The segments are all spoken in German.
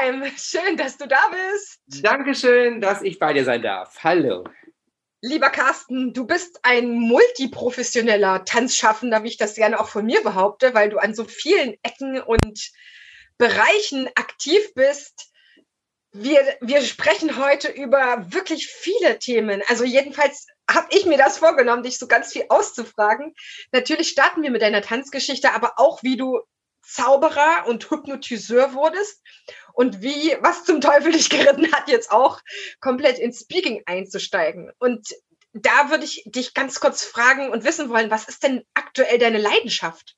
Time. Schön, dass du da bist. Dankeschön, dass ich bei dir sein darf. Hallo. Lieber Carsten, du bist ein multiprofessioneller Tanzschaffender, wie ich das gerne auch von mir behaupte, weil du an so vielen Ecken und Bereichen aktiv bist. Wir, wir sprechen heute über wirklich viele Themen. Also jedenfalls habe ich mir das vorgenommen, dich so ganz viel auszufragen. Natürlich starten wir mit deiner Tanzgeschichte, aber auch wie du Zauberer und Hypnotiseur wurdest und wie, was zum Teufel dich geritten hat, jetzt auch komplett ins Speaking einzusteigen. Und da würde ich dich ganz kurz fragen und wissen wollen, was ist denn aktuell deine Leidenschaft?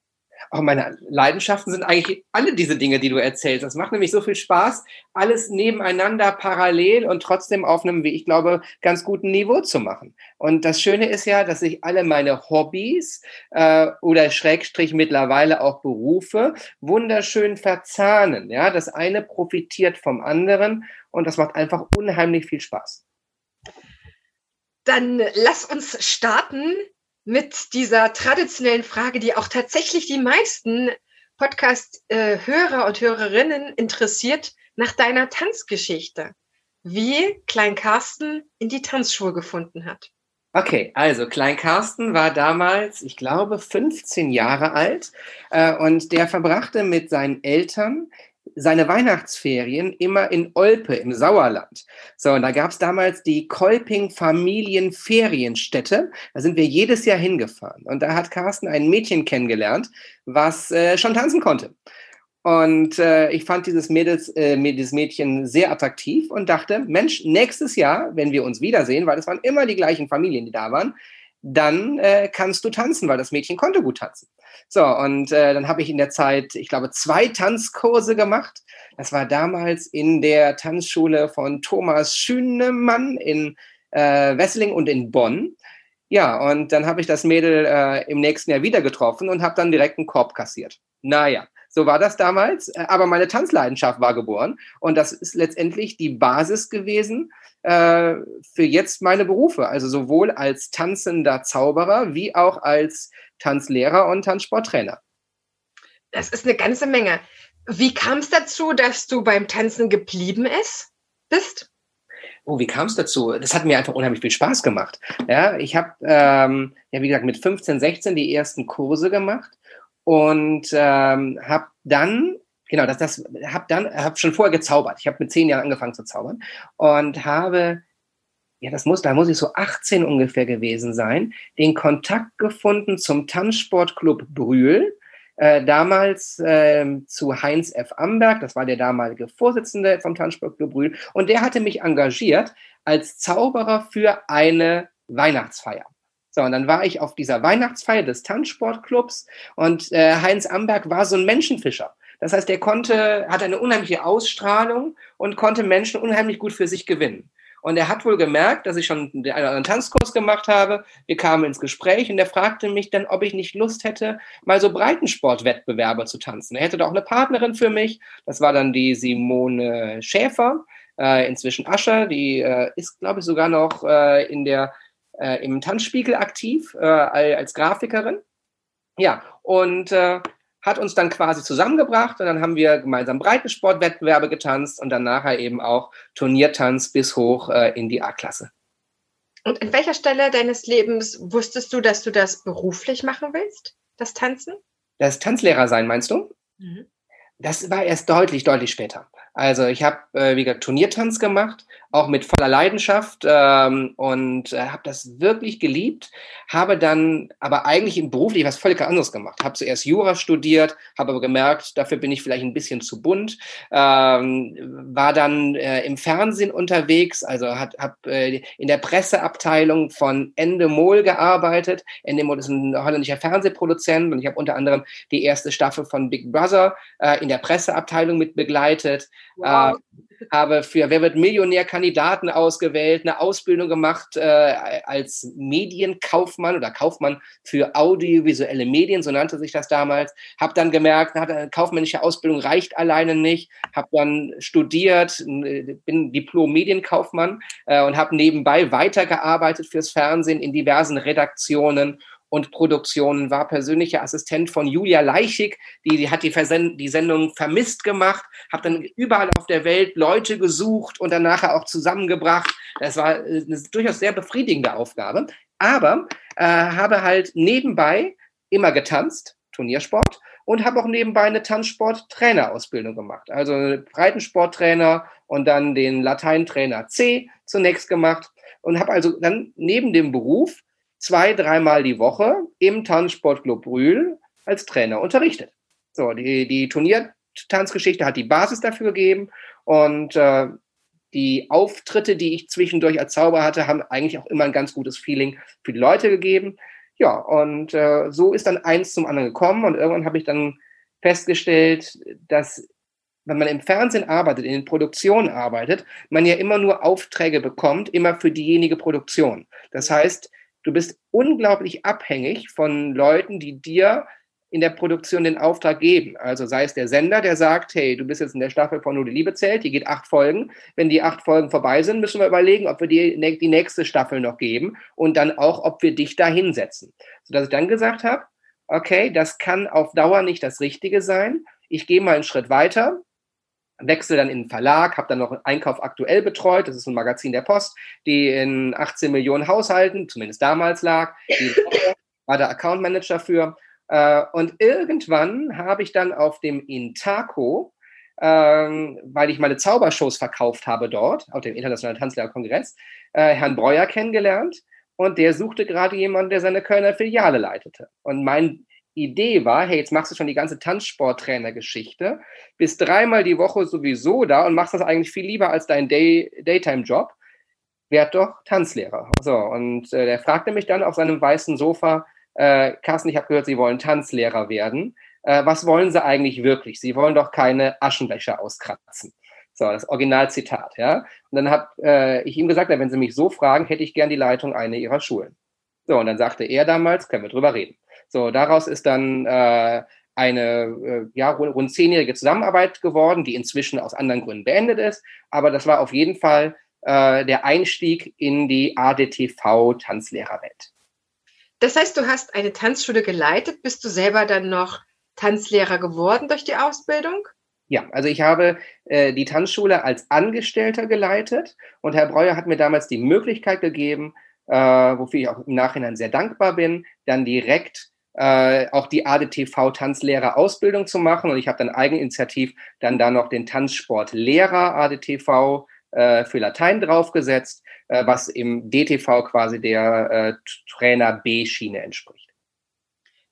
Auch meine Leidenschaften sind eigentlich alle diese Dinge, die du erzählst. Das macht nämlich so viel Spaß, alles nebeneinander parallel und trotzdem auf einem, wie ich glaube, ganz guten Niveau zu machen. Und das Schöne ist ja, dass sich alle meine Hobbys äh, oder Schrägstrich mittlerweile auch Berufe wunderschön verzahnen. Ja, das eine profitiert vom anderen und das macht einfach unheimlich viel Spaß. Dann lass uns starten mit dieser traditionellen Frage, die auch tatsächlich die meisten Podcast-Hörer und Hörerinnen interessiert, nach deiner Tanzgeschichte. Wie Klein Carsten in die Tanzschule gefunden hat. Okay, also Klein Carsten war damals, ich glaube, 15 Jahre alt äh, und der verbrachte mit seinen Eltern seine Weihnachtsferien immer in Olpe im Sauerland. So, und da gab es damals die Kolping Familienferienstätte. Da sind wir jedes Jahr hingefahren. Und da hat Carsten ein Mädchen kennengelernt, was äh, schon tanzen konnte. Und äh, ich fand dieses, Mädels, äh, dieses Mädchen sehr attraktiv und dachte, Mensch, nächstes Jahr, wenn wir uns wiedersehen, weil es waren immer die gleichen Familien, die da waren, dann äh, kannst du tanzen, weil das Mädchen konnte gut tanzen. So, und äh, dann habe ich in der Zeit, ich glaube, zwei Tanzkurse gemacht. Das war damals in der Tanzschule von Thomas Schünemann in äh, Wesseling und in Bonn. Ja, und dann habe ich das Mädel äh, im nächsten Jahr wieder getroffen und habe dann direkt einen Korb kassiert. Naja, so war das damals. Äh, aber meine Tanzleidenschaft war geboren und das ist letztendlich die Basis gewesen äh, für jetzt meine Berufe. Also sowohl als tanzender Zauberer wie auch als Tanzlehrer und Tanzsporttrainer. Das ist eine ganze Menge. Wie kam es dazu, dass du beim Tanzen geblieben ist, bist? Oh, wie kam es dazu? Das hat mir einfach unheimlich viel Spaß gemacht. Ja, ich habe, ähm, ja, wie gesagt, mit 15, 16 die ersten Kurse gemacht und ähm, habe dann genau, das, das habe dann, habe schon vorher gezaubert. Ich habe mit zehn Jahren angefangen zu zaubern und habe, ja, das muss, da muss ich so 18 ungefähr gewesen sein, den Kontakt gefunden zum Tanzsportclub Brühl. Äh, damals äh, zu Heinz F. Amberg, das war der damalige Vorsitzende vom Tanzsportclub Brühl, und der hatte mich engagiert als Zauberer für eine Weihnachtsfeier. So, und dann war ich auf dieser Weihnachtsfeier des Tanzsportclubs und äh, Heinz Amberg war so ein Menschenfischer. Das heißt, er konnte, hat eine unheimliche Ausstrahlung und konnte Menschen unheimlich gut für sich gewinnen. Und er hat wohl gemerkt, dass ich schon einen Tanzkurs gemacht habe. Wir kamen ins Gespräch und er fragte mich dann, ob ich nicht Lust hätte, mal so Breitensportwettbewerbe zu tanzen. Er hätte doch eine Partnerin für mich. Das war dann die Simone Schäfer, äh, inzwischen Ascher. Die äh, ist, glaube ich, sogar noch äh, in der, äh, im Tanzspiegel aktiv äh, als Grafikerin. Ja, und äh, hat uns dann quasi zusammengebracht und dann haben wir gemeinsam Breitensportwettbewerbe getanzt und dann nachher eben auch Turniertanz bis hoch äh, in die A-Klasse. Und an welcher Stelle deines Lebens wusstest du, dass du das beruflich machen willst, das Tanzen? Das Tanzlehrer sein, meinst du? Mhm. Das war erst deutlich, deutlich später. Also ich habe, äh, wie gesagt, Turniertanz gemacht, auch mit voller Leidenschaft ähm, und äh, habe das wirklich geliebt, habe dann aber eigentlich im beruflich was völlig anderes gemacht. Habe zuerst Jura studiert, habe aber gemerkt, dafür bin ich vielleicht ein bisschen zu bunt, ähm, war dann äh, im Fernsehen unterwegs, also habe äh, in der Presseabteilung von Endemol gearbeitet. Endemol ist ein holländischer Fernsehproduzent und ich habe unter anderem die erste Staffel von Big Brother äh, in der Presseabteilung mit begleitet Wow. Äh, habe für Wer wird Millionär Kandidaten ausgewählt, eine Ausbildung gemacht äh, als Medienkaufmann oder Kaufmann für audiovisuelle Medien, so nannte sich das damals. Habe dann gemerkt, eine kaufmännische Ausbildung reicht alleine nicht. Habe dann studiert, bin Diplom-Medienkaufmann äh, und habe nebenbei weitergearbeitet fürs Fernsehen in diversen Redaktionen und Produktionen, war persönlicher Assistent von Julia Leichig, die, die hat die, die Sendung vermisst gemacht, habe dann überall auf der Welt Leute gesucht und dann nachher auch zusammengebracht. Das war äh, eine durchaus sehr befriedigende Aufgabe, aber äh, habe halt nebenbei immer getanzt, Turniersport, und habe auch nebenbei eine Tanzsport-Trainerausbildung gemacht. Also Breitensporttrainer und dann den Lateintrainer C zunächst gemacht und habe also dann neben dem Beruf zwei, dreimal die Woche im Tanzsportclub Brühl als Trainer unterrichtet. So, die, die Turniertanzgeschichte hat die Basis dafür gegeben und äh, die Auftritte, die ich zwischendurch als Zauber hatte, haben eigentlich auch immer ein ganz gutes Feeling für die Leute gegeben. Ja, und äh, so ist dann eins zum anderen gekommen und irgendwann habe ich dann festgestellt, dass wenn man im Fernsehen arbeitet, in den Produktionen arbeitet, man ja immer nur Aufträge bekommt, immer für diejenige Produktion. Das heißt, du bist unglaublich abhängig von Leuten, die dir in der Produktion den Auftrag geben. Also sei es der Sender, der sagt, hey, du bist jetzt in der Staffel von Nur die Liebe zählt, die geht acht Folgen. Wenn die acht Folgen vorbei sind, müssen wir überlegen, ob wir dir die nächste Staffel noch geben und dann auch, ob wir dich da hinsetzen. Sodass ich dann gesagt habe, okay, das kann auf Dauer nicht das Richtige sein. Ich gehe mal einen Schritt weiter wechsle dann in den Verlag, habe dann noch Einkauf aktuell betreut, das ist ein Magazin der Post, die in 18 Millionen Haushalten, zumindest damals lag, war der Account Manager für. Äh, und irgendwann habe ich dann auf dem Intaco, ähm, weil ich meine Zaubershows verkauft habe dort, auf dem Internationalen Tanzlehrerkongress, äh, Herrn Breuer kennengelernt. Und der suchte gerade jemanden, der seine Kölner Filiale leitete. Und mein Idee war, hey, jetzt machst du schon die ganze Tanzsporttrainer-Geschichte, bist dreimal die Woche sowieso da und machst das eigentlich viel lieber als dein Day Daytime-Job, werd doch Tanzlehrer. So, und äh, der fragte mich dann auf seinem weißen Sofa, äh, Carsten, ich habe gehört, Sie wollen Tanzlehrer werden. Äh, was wollen Sie eigentlich wirklich? Sie wollen doch keine Aschenbecher auskratzen. So, das Originalzitat, ja. Und dann habe äh, ich ihm gesagt, wenn Sie mich so fragen, hätte ich gern die Leitung einer Ihrer Schulen. So, und dann sagte er damals, können wir drüber reden. So, daraus ist dann äh, eine äh, ja, rund, rund zehnjährige Zusammenarbeit geworden, die inzwischen aus anderen Gründen beendet ist. Aber das war auf jeden Fall äh, der Einstieg in die ADTV-Tanzlehrerwelt. Das heißt, du hast eine Tanzschule geleitet. Bist du selber dann noch Tanzlehrer geworden durch die Ausbildung? Ja, also ich habe äh, die Tanzschule als Angestellter geleitet und Herr Breuer hat mir damals die Möglichkeit gegeben, äh, wofür ich auch im Nachhinein sehr dankbar bin, dann direkt äh, auch die ADTV-Tanzlehrer-Ausbildung zu machen. Und ich habe dann eigeninitiativ dann da noch den Tanzsportlehrer ADTV äh, für Latein draufgesetzt, äh, was im DTV quasi der äh, Trainer B-Schiene entspricht.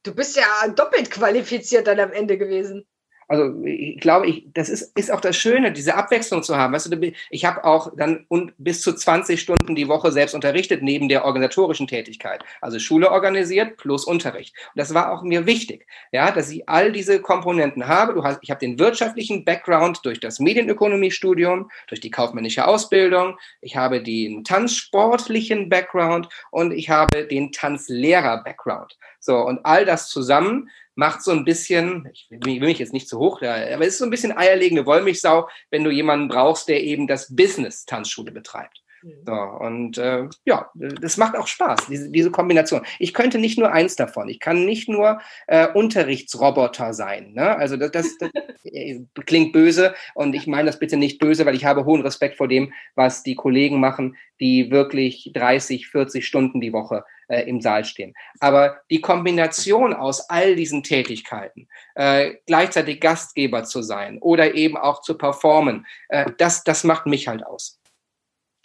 Du bist ja doppelt qualifiziert dann am Ende gewesen. Also ich glaube, ich, das ist, ist auch das Schöne, diese Abwechslung zu haben. Weißt du, ich habe auch dann und bis zu 20 Stunden die Woche selbst unterrichtet, neben der organisatorischen Tätigkeit. Also Schule organisiert plus Unterricht. Und das war auch mir wichtig, ja, dass ich all diese Komponenten habe. Du hast, ich habe den wirtschaftlichen Background durch das Medienökonomiestudium, durch die kaufmännische Ausbildung. Ich habe den tanzsportlichen Background und ich habe den Tanzlehrer-Background. So, und all das zusammen macht so ein bisschen, ich will mich jetzt nicht zu hoch, aber es ist so ein bisschen eierlegende Wollmilchsau, wenn du jemanden brauchst, der eben das Business Tanzschule betreibt. Mhm. So, und äh, ja, das macht auch Spaß, diese, diese Kombination. Ich könnte nicht nur eins davon. Ich kann nicht nur äh, Unterrichtsroboter sein. Ne? Also das, das, das klingt böse und ich meine das bitte nicht böse, weil ich habe hohen Respekt vor dem, was die Kollegen machen, die wirklich 30, 40 Stunden die Woche äh, im Saal stehen. Aber die Kombination aus all diesen Tätigkeiten, äh, gleichzeitig Gastgeber zu sein oder eben auch zu performen, äh, das, das macht mich halt aus.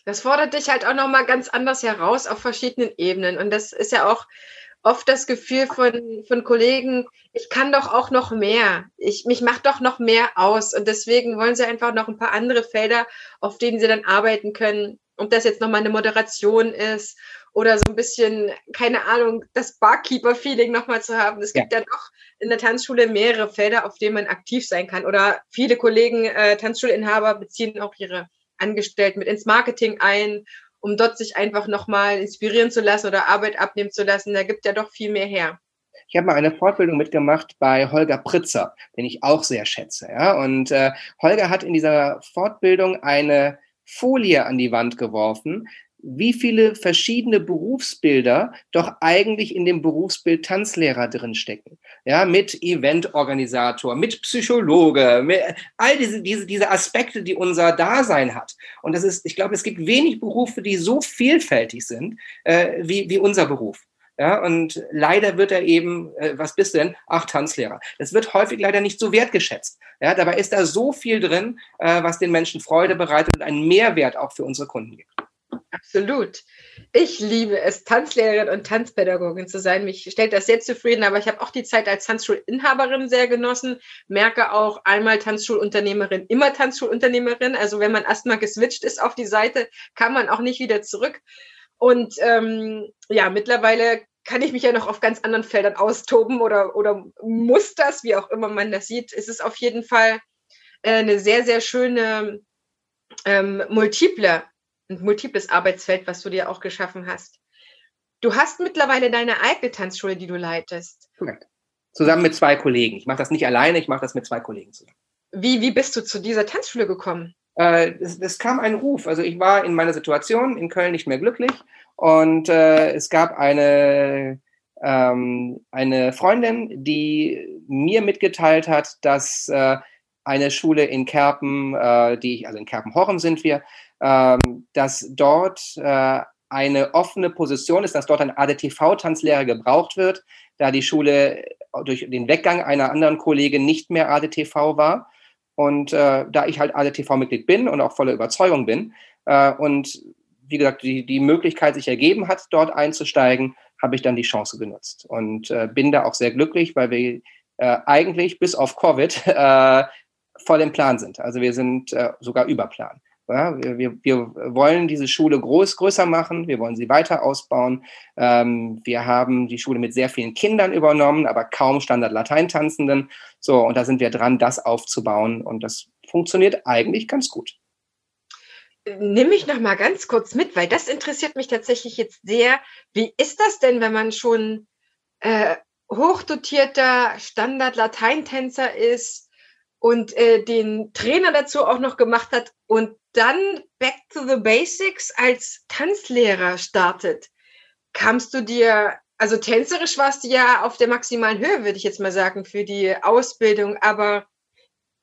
Das fordert dich halt auch nochmal ganz anders heraus auf verschiedenen Ebenen. Und das ist ja auch oft das Gefühl von, von Kollegen, ich kann doch auch noch mehr. Ich, mich macht doch noch mehr aus. Und deswegen wollen sie einfach noch ein paar andere Felder, auf denen sie dann arbeiten können, ob das jetzt nochmal eine Moderation ist oder so ein bisschen, keine Ahnung, das Barkeeper-Feeling nochmal zu haben. Es gibt ja. ja doch in der Tanzschule mehrere Felder, auf denen man aktiv sein kann. Oder viele Kollegen, äh, Tanzschulinhaber beziehen auch ihre Angestellten mit ins Marketing ein, um dort sich einfach nochmal inspirieren zu lassen oder Arbeit abnehmen zu lassen. Da gibt ja doch viel mehr her. Ich habe mal eine Fortbildung mitgemacht bei Holger Pritzer, den ich auch sehr schätze. Ja? Und äh, Holger hat in dieser Fortbildung eine Folie an die Wand geworfen, wie viele verschiedene Berufsbilder doch eigentlich in dem Berufsbild Tanzlehrer drinstecken. Ja, mit Eventorganisator, mit Psychologe, mit all diese, diese, diese Aspekte, die unser Dasein hat. Und das ist, ich glaube, es gibt wenig Berufe, die so vielfältig sind äh, wie, wie unser Beruf. Ja, und leider wird er eben, äh, was bist du denn? Ach, Tanzlehrer. Das wird häufig leider nicht so wertgeschätzt. Ja, dabei ist da so viel drin, äh, was den Menschen Freude bereitet und einen Mehrwert auch für unsere Kunden gibt. Absolut. Ich liebe es, Tanzlehrerin und Tanzpädagogin zu sein. Mich stellt das sehr zufrieden, aber ich habe auch die Zeit als Tanzschulinhaberin sehr genossen. Merke auch einmal Tanzschulunternehmerin, immer Tanzschulunternehmerin. Also wenn man erstmal geswitcht ist auf die Seite, kann man auch nicht wieder zurück. Und ähm, ja, mittlerweile kann ich mich ja noch auf ganz anderen Feldern austoben oder, oder muss das, wie auch immer man das sieht. Es ist auf jeden Fall äh, eine sehr, sehr schöne ähm, multiple ein multiples Arbeitsfeld, was du dir auch geschaffen hast. Du hast mittlerweile deine eigene Tanzschule, die du leitest. Korrekt. Zusammen mit zwei Kollegen. Ich mache das nicht alleine, ich mache das mit zwei Kollegen zusammen. Wie, wie bist du zu dieser Tanzschule gekommen? Äh, es, es, kam ein Ruf. Also ich war in meiner Situation in Köln nicht mehr glücklich und äh, es gab eine, ähm, eine Freundin, die mir mitgeteilt hat, dass äh, eine Schule in Kerpen, äh, die ich, also in Kerpen-Horem sind wir, dass dort äh, eine offene Position ist, dass dort ein ADTV-Tanzlehrer gebraucht wird, da die Schule durch den Weggang einer anderen Kollegin nicht mehr ADTV war. Und äh, da ich halt ADTV-Mitglied bin und auch voller Überzeugung bin äh, und wie gesagt, die, die Möglichkeit sich ergeben hat, dort einzusteigen, habe ich dann die Chance genutzt und äh, bin da auch sehr glücklich, weil wir äh, eigentlich bis auf Covid äh, voll im Plan sind. Also wir sind äh, sogar über Plan. Ja, wir, wir wollen diese Schule groß, größer machen, wir wollen sie weiter ausbauen. Ähm, wir haben die Schule mit sehr vielen Kindern übernommen, aber kaum Standard-Latein-Tanzenden. So, und da sind wir dran, das aufzubauen und das funktioniert eigentlich ganz gut. Nimm mich noch mal ganz kurz mit, weil das interessiert mich tatsächlich jetzt sehr. Wie ist das denn, wenn man schon äh, hochdotierter Standard-Lateintänzer ist, und äh, den Trainer dazu auch noch gemacht hat und dann Back to the Basics als Tanzlehrer startet. Kamst du dir, also tänzerisch warst du ja auf der maximalen Höhe, würde ich jetzt mal sagen, für die Ausbildung, aber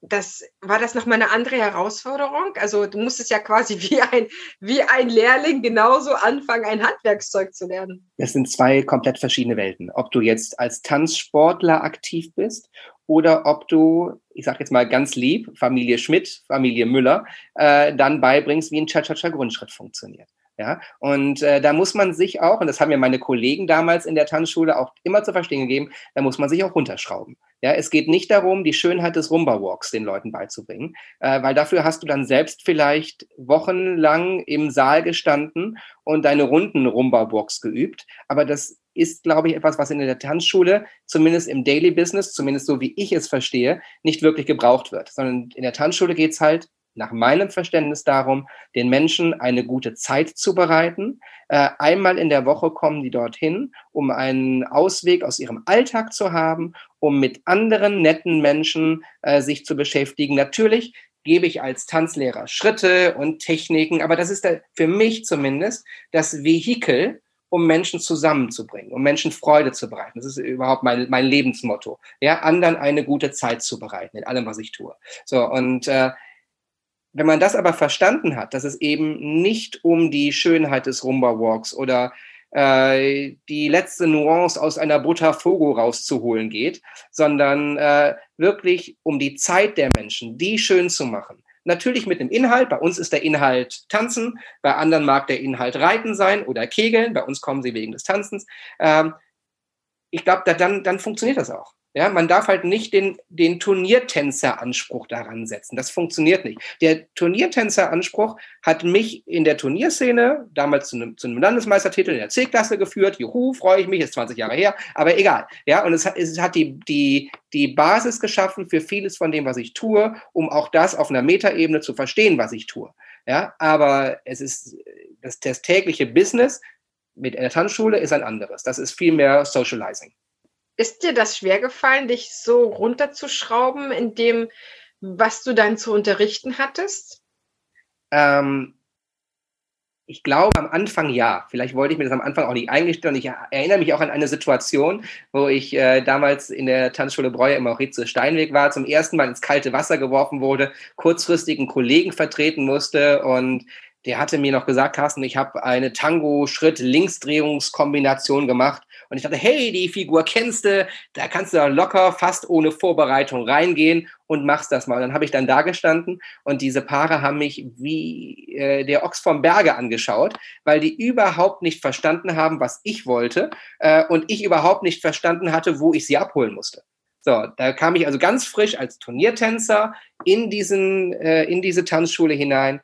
das war das noch mal eine andere Herausforderung. Also du musstest ja quasi wie ein wie ein Lehrling genauso anfangen, ein Handwerkszeug zu lernen. Das sind zwei komplett verschiedene Welten. Ob du jetzt als Tanzsportler aktiv bist oder ob du, ich sage jetzt mal ganz lieb, Familie Schmidt, Familie Müller, äh, dann beibringst, wie ein Cha-Cha-Cha-Grundschritt funktioniert. Ja, und äh, da muss man sich auch, und das haben mir meine Kollegen damals in der Tanzschule auch immer zu verstehen gegeben, da muss man sich auch runterschrauben. Ja, es geht nicht darum, die Schönheit des Rumba-Walks den Leuten beizubringen, äh, weil dafür hast du dann selbst vielleicht wochenlang im Saal gestanden und deine Runden Rumba-Walks geübt. Aber das ist, glaube ich, etwas, was in der Tanzschule, zumindest im Daily Business, zumindest so wie ich es verstehe, nicht wirklich gebraucht wird. Sondern in der Tanzschule geht es halt nach meinem Verständnis darum, den Menschen eine gute Zeit zu bereiten. Äh, einmal in der Woche kommen die dorthin, um einen Ausweg aus ihrem Alltag zu haben, um mit anderen netten Menschen äh, sich zu beschäftigen. Natürlich gebe ich als Tanzlehrer Schritte und Techniken, aber das ist da für mich zumindest das Vehikel, um Menschen zusammenzubringen, um Menschen Freude zu bereiten. Das ist überhaupt mein, mein Lebensmotto. Ja, anderen eine gute Zeit zu bereiten in allem, was ich tue. So, und äh, wenn man das aber verstanden hat, dass es eben nicht um die Schönheit des Rumba Walks oder äh, die letzte Nuance aus einer Botafogo rauszuholen geht, sondern äh, wirklich um die Zeit der Menschen, die schön zu machen, Natürlich mit dem Inhalt. Bei uns ist der Inhalt Tanzen, bei anderen mag der Inhalt Reiten sein oder Kegeln. Bei uns kommen sie wegen des Tanzens. Ähm, ich glaube, da, dann, dann funktioniert das auch. Ja, man darf halt nicht den, den Turniertänzer-Anspruch daran setzen. Das funktioniert nicht. Der Turniertänzer-Anspruch hat mich in der Turnierszene damals zu einem, zu einem Landesmeistertitel in der C-Klasse geführt. Juhu, freue ich mich, ist 20 Jahre her, aber egal. Ja, und es hat, es hat die, die, die Basis geschaffen für vieles von dem, was ich tue, um auch das auf einer Metaebene zu verstehen, was ich tue. Ja, aber es ist das, das tägliche Business mit der Tanzschule ist ein anderes. Das ist viel mehr Socializing. Ist dir das schwer gefallen, dich so runterzuschrauben in dem, was du dann zu unterrichten hattest? Ähm, ich glaube am Anfang ja. Vielleicht wollte ich mir das am Anfang auch nicht eingestehen. Ich erinnere mich auch an eine Situation, wo ich äh, damals in der Tanzschule Breuer im Maurizio Steinweg war, zum ersten Mal ins kalte Wasser geworfen wurde, kurzfristig einen Kollegen vertreten musste und der hatte mir noch gesagt, Carsten, ich habe eine Tango-Schritt-Linksdrehungskombination gemacht. Und ich dachte, hey, die Figur kennst du, da kannst du dann locker, fast ohne Vorbereitung reingehen und machst das mal. Und dann habe ich dann da gestanden und diese Paare haben mich wie äh, der Ochs vom Berge angeschaut, weil die überhaupt nicht verstanden haben, was ich wollte äh, und ich überhaupt nicht verstanden hatte, wo ich sie abholen musste. So, da kam ich also ganz frisch als Turniertänzer in diesen, äh, in diese Tanzschule hinein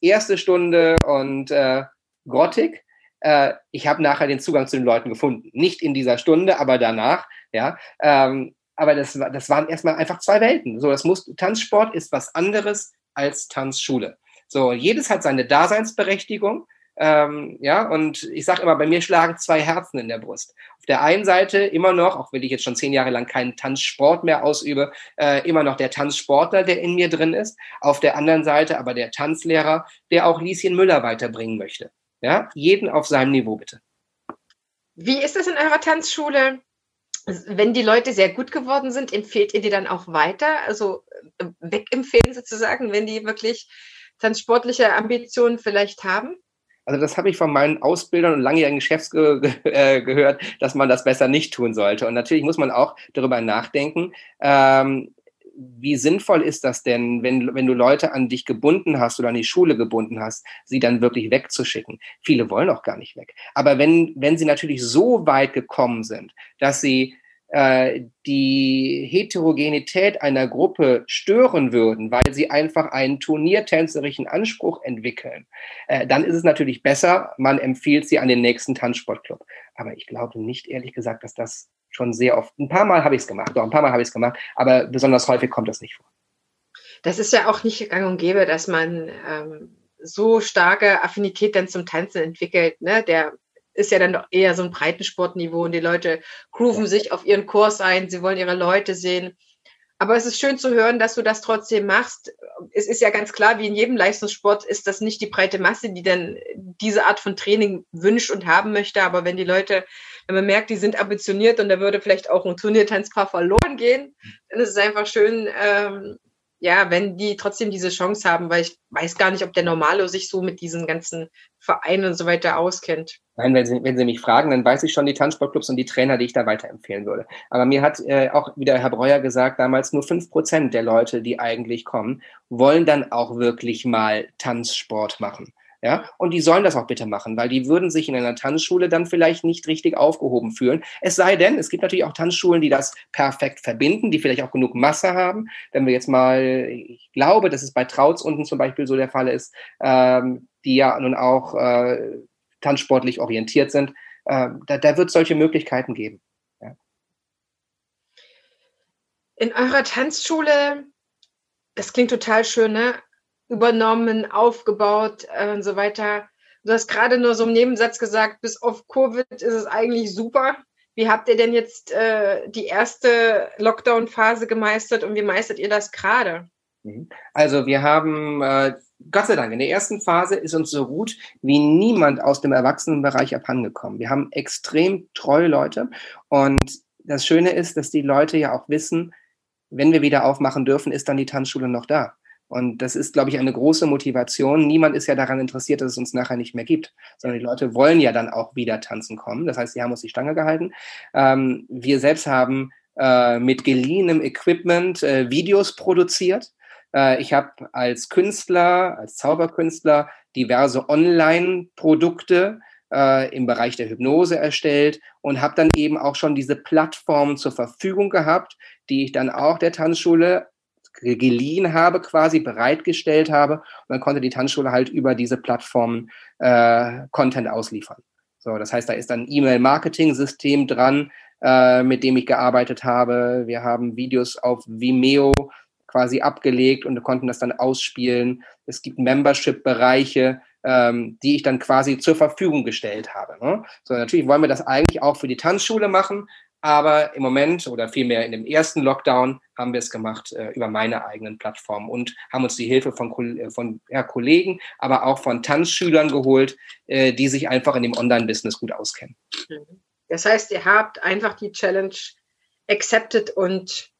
erste Stunde und äh, grottig. Äh, ich habe nachher den Zugang zu den Leuten gefunden. Nicht in dieser Stunde, aber danach. Ja, ähm, aber das, das waren erstmal einfach zwei Welten. So, das muss, Tanzsport ist was anderes als Tanzschule. So, jedes hat seine Daseinsberechtigung. Ähm, ja, und ich sage immer, bei mir schlagen zwei Herzen in der Brust. Auf der einen Seite immer noch, auch wenn ich jetzt schon zehn Jahre lang keinen Tanzsport mehr ausübe, äh, immer noch der Tanzsportler, der in mir drin ist. Auf der anderen Seite aber der Tanzlehrer, der auch Lieschen Müller weiterbringen möchte. Ja, jeden auf seinem Niveau bitte. Wie ist das in eurer Tanzschule? Wenn die Leute sehr gut geworden sind, empfehlt ihr die dann auch weiter? Also äh, wegempfehlen sozusagen, wenn die wirklich tanzsportliche Ambitionen vielleicht haben? Also das habe ich von meinen Ausbildern und langjährigen Chefs ge äh, gehört, dass man das besser nicht tun sollte. Und natürlich muss man auch darüber nachdenken, ähm, wie sinnvoll ist das denn, wenn, wenn du Leute an dich gebunden hast oder an die Schule gebunden hast, sie dann wirklich wegzuschicken? Viele wollen auch gar nicht weg. Aber wenn, wenn sie natürlich so weit gekommen sind, dass sie äh, die Heterogenität einer Gruppe stören würden, weil sie einfach einen turniertänzerischen Anspruch entwickeln, äh, dann ist es natürlich besser, man empfiehlt sie an den nächsten Tanzsportclub. Aber ich glaube nicht, ehrlich gesagt, dass das schon sehr oft, ein paar Mal habe ich es gemacht, doch ein paar Mal habe ich es gemacht, aber besonders häufig kommt das nicht vor. Das ist ja auch nicht gang und gäbe, dass man ähm, so starke Affinität dann zum Tanzen entwickelt. Ne? Der ist ja dann doch eher so ein Breitensportniveau und die Leute grooven sich auf ihren Kurs ein, sie wollen ihre Leute sehen. Aber es ist schön zu hören, dass du das trotzdem machst. Es ist ja ganz klar, wie in jedem Leistungssport ist das nicht die breite Masse, die dann diese Art von Training wünscht und haben möchte. Aber wenn die Leute, wenn man merkt, die sind ambitioniert und da würde vielleicht auch ein Turniertanzpaar verloren gehen, dann ist es einfach schön, ähm, ja, wenn die trotzdem diese Chance haben, weil ich weiß gar nicht, ob der Normalo sich so mit diesen ganzen Vereinen und so weiter auskennt. Nein, wenn Sie, wenn Sie mich fragen, dann weiß ich schon die Tanzsportclubs und die Trainer, die ich da weiterempfehlen würde. Aber mir hat äh, auch wieder Herr Breuer gesagt, damals nur fünf Prozent der Leute, die eigentlich kommen, wollen dann auch wirklich mal Tanzsport machen. Ja, und die sollen das auch bitte machen, weil die würden sich in einer Tanzschule dann vielleicht nicht richtig aufgehoben fühlen. Es sei denn, es gibt natürlich auch Tanzschulen, die das perfekt verbinden, die vielleicht auch genug Masse haben. Wenn wir jetzt mal, ich glaube, dass es bei Trauts unten zum Beispiel so der Fall ist, ähm, die ja nun auch äh, tanzsportlich orientiert sind, äh, da, da wird es solche Möglichkeiten geben. Ja. In eurer Tanzschule, das klingt total schön, ne? Übernommen, aufgebaut äh, und so weiter. Du hast gerade nur so im Nebensatz gesagt, bis auf Covid ist es eigentlich super. Wie habt ihr denn jetzt äh, die erste Lockdown-Phase gemeistert und wie meistert ihr das gerade? Mhm. Also wir haben, äh, Gott sei Dank, in der ersten Phase ist uns so gut wie niemand aus dem Erwachsenenbereich abhandengekommen. Wir haben extrem treue Leute und das Schöne ist, dass die Leute ja auch wissen, wenn wir wieder aufmachen dürfen, ist dann die Tanzschule noch da. Und das ist, glaube ich, eine große Motivation. Niemand ist ja daran interessiert, dass es uns nachher nicht mehr gibt, sondern die Leute wollen ja dann auch wieder tanzen kommen. Das heißt, sie haben uns die Stange gehalten. Ähm, wir selbst haben äh, mit geliehenem Equipment äh, Videos produziert. Äh, ich habe als Künstler, als Zauberkünstler diverse Online-Produkte äh, im Bereich der Hypnose erstellt und habe dann eben auch schon diese Plattformen zur Verfügung gehabt, die ich dann auch der Tanzschule geliehen habe, quasi bereitgestellt habe. Und dann konnte die Tanzschule halt über diese Plattformen äh, Content ausliefern. So, das heißt, da ist ein E-Mail-Marketing-System dran, äh, mit dem ich gearbeitet habe. Wir haben Videos auf Vimeo quasi abgelegt und konnten das dann ausspielen. Es gibt Membership-Bereiche, ähm, die ich dann quasi zur Verfügung gestellt habe. Ne? So, natürlich wollen wir das eigentlich auch für die Tanzschule machen, aber im Moment oder vielmehr in dem ersten Lockdown haben wir es gemacht äh, über meine eigenen Plattformen und haben uns die Hilfe von, äh, von ja, Kollegen, aber auch von Tanzschülern geholt, äh, die sich einfach in dem Online-Business gut auskennen. Mhm. Das heißt, ihr habt einfach die Challenge accepted und.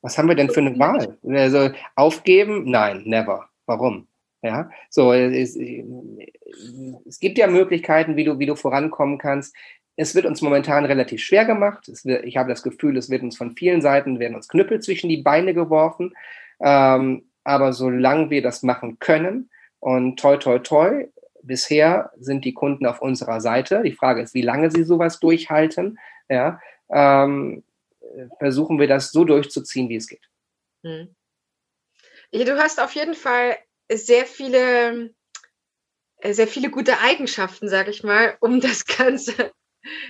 Was haben wir denn für eine Wahl? Also aufgeben? Nein, never. Warum? Ja, so es, es gibt ja Möglichkeiten, wie du, wie du vorankommen kannst. Es wird uns momentan relativ schwer gemacht. Wird, ich habe das Gefühl, es wird uns von vielen Seiten, werden uns Knüppel zwischen die Beine geworfen. Ähm, aber solange wir das machen können und toi, toi, toi, bisher sind die Kunden auf unserer Seite. Die Frage ist, wie lange sie sowas durchhalten. Ja, ähm, versuchen wir das so durchzuziehen, wie es geht. Hm. Du hast auf jeden Fall sehr viele, sehr viele gute Eigenschaften, sage ich mal, um das Ganze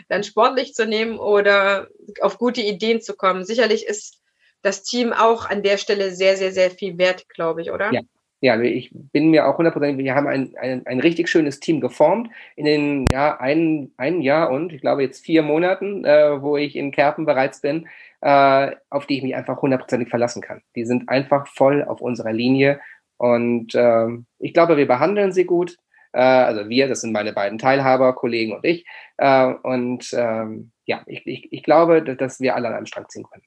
dann sportlich zu nehmen oder auf gute Ideen zu kommen. Sicherlich ist das Team auch an der Stelle sehr, sehr, sehr viel wert, glaube ich, oder? Ja. Ja, ich bin mir auch hundertprozentig, wir haben ein, ein, ein richtig schönes Team geformt in den ja, ein, ein Jahr und ich glaube jetzt vier Monaten, äh, wo ich in Kerpen bereits bin, äh, auf die ich mich einfach hundertprozentig verlassen kann. Die sind einfach voll auf unserer Linie und äh, ich glaube, wir behandeln sie gut. Äh, also wir, das sind meine beiden Teilhaber, Kollegen und ich. Äh, und ähm, ja, ich, ich, ich glaube, dass wir alle an einem Strang ziehen können.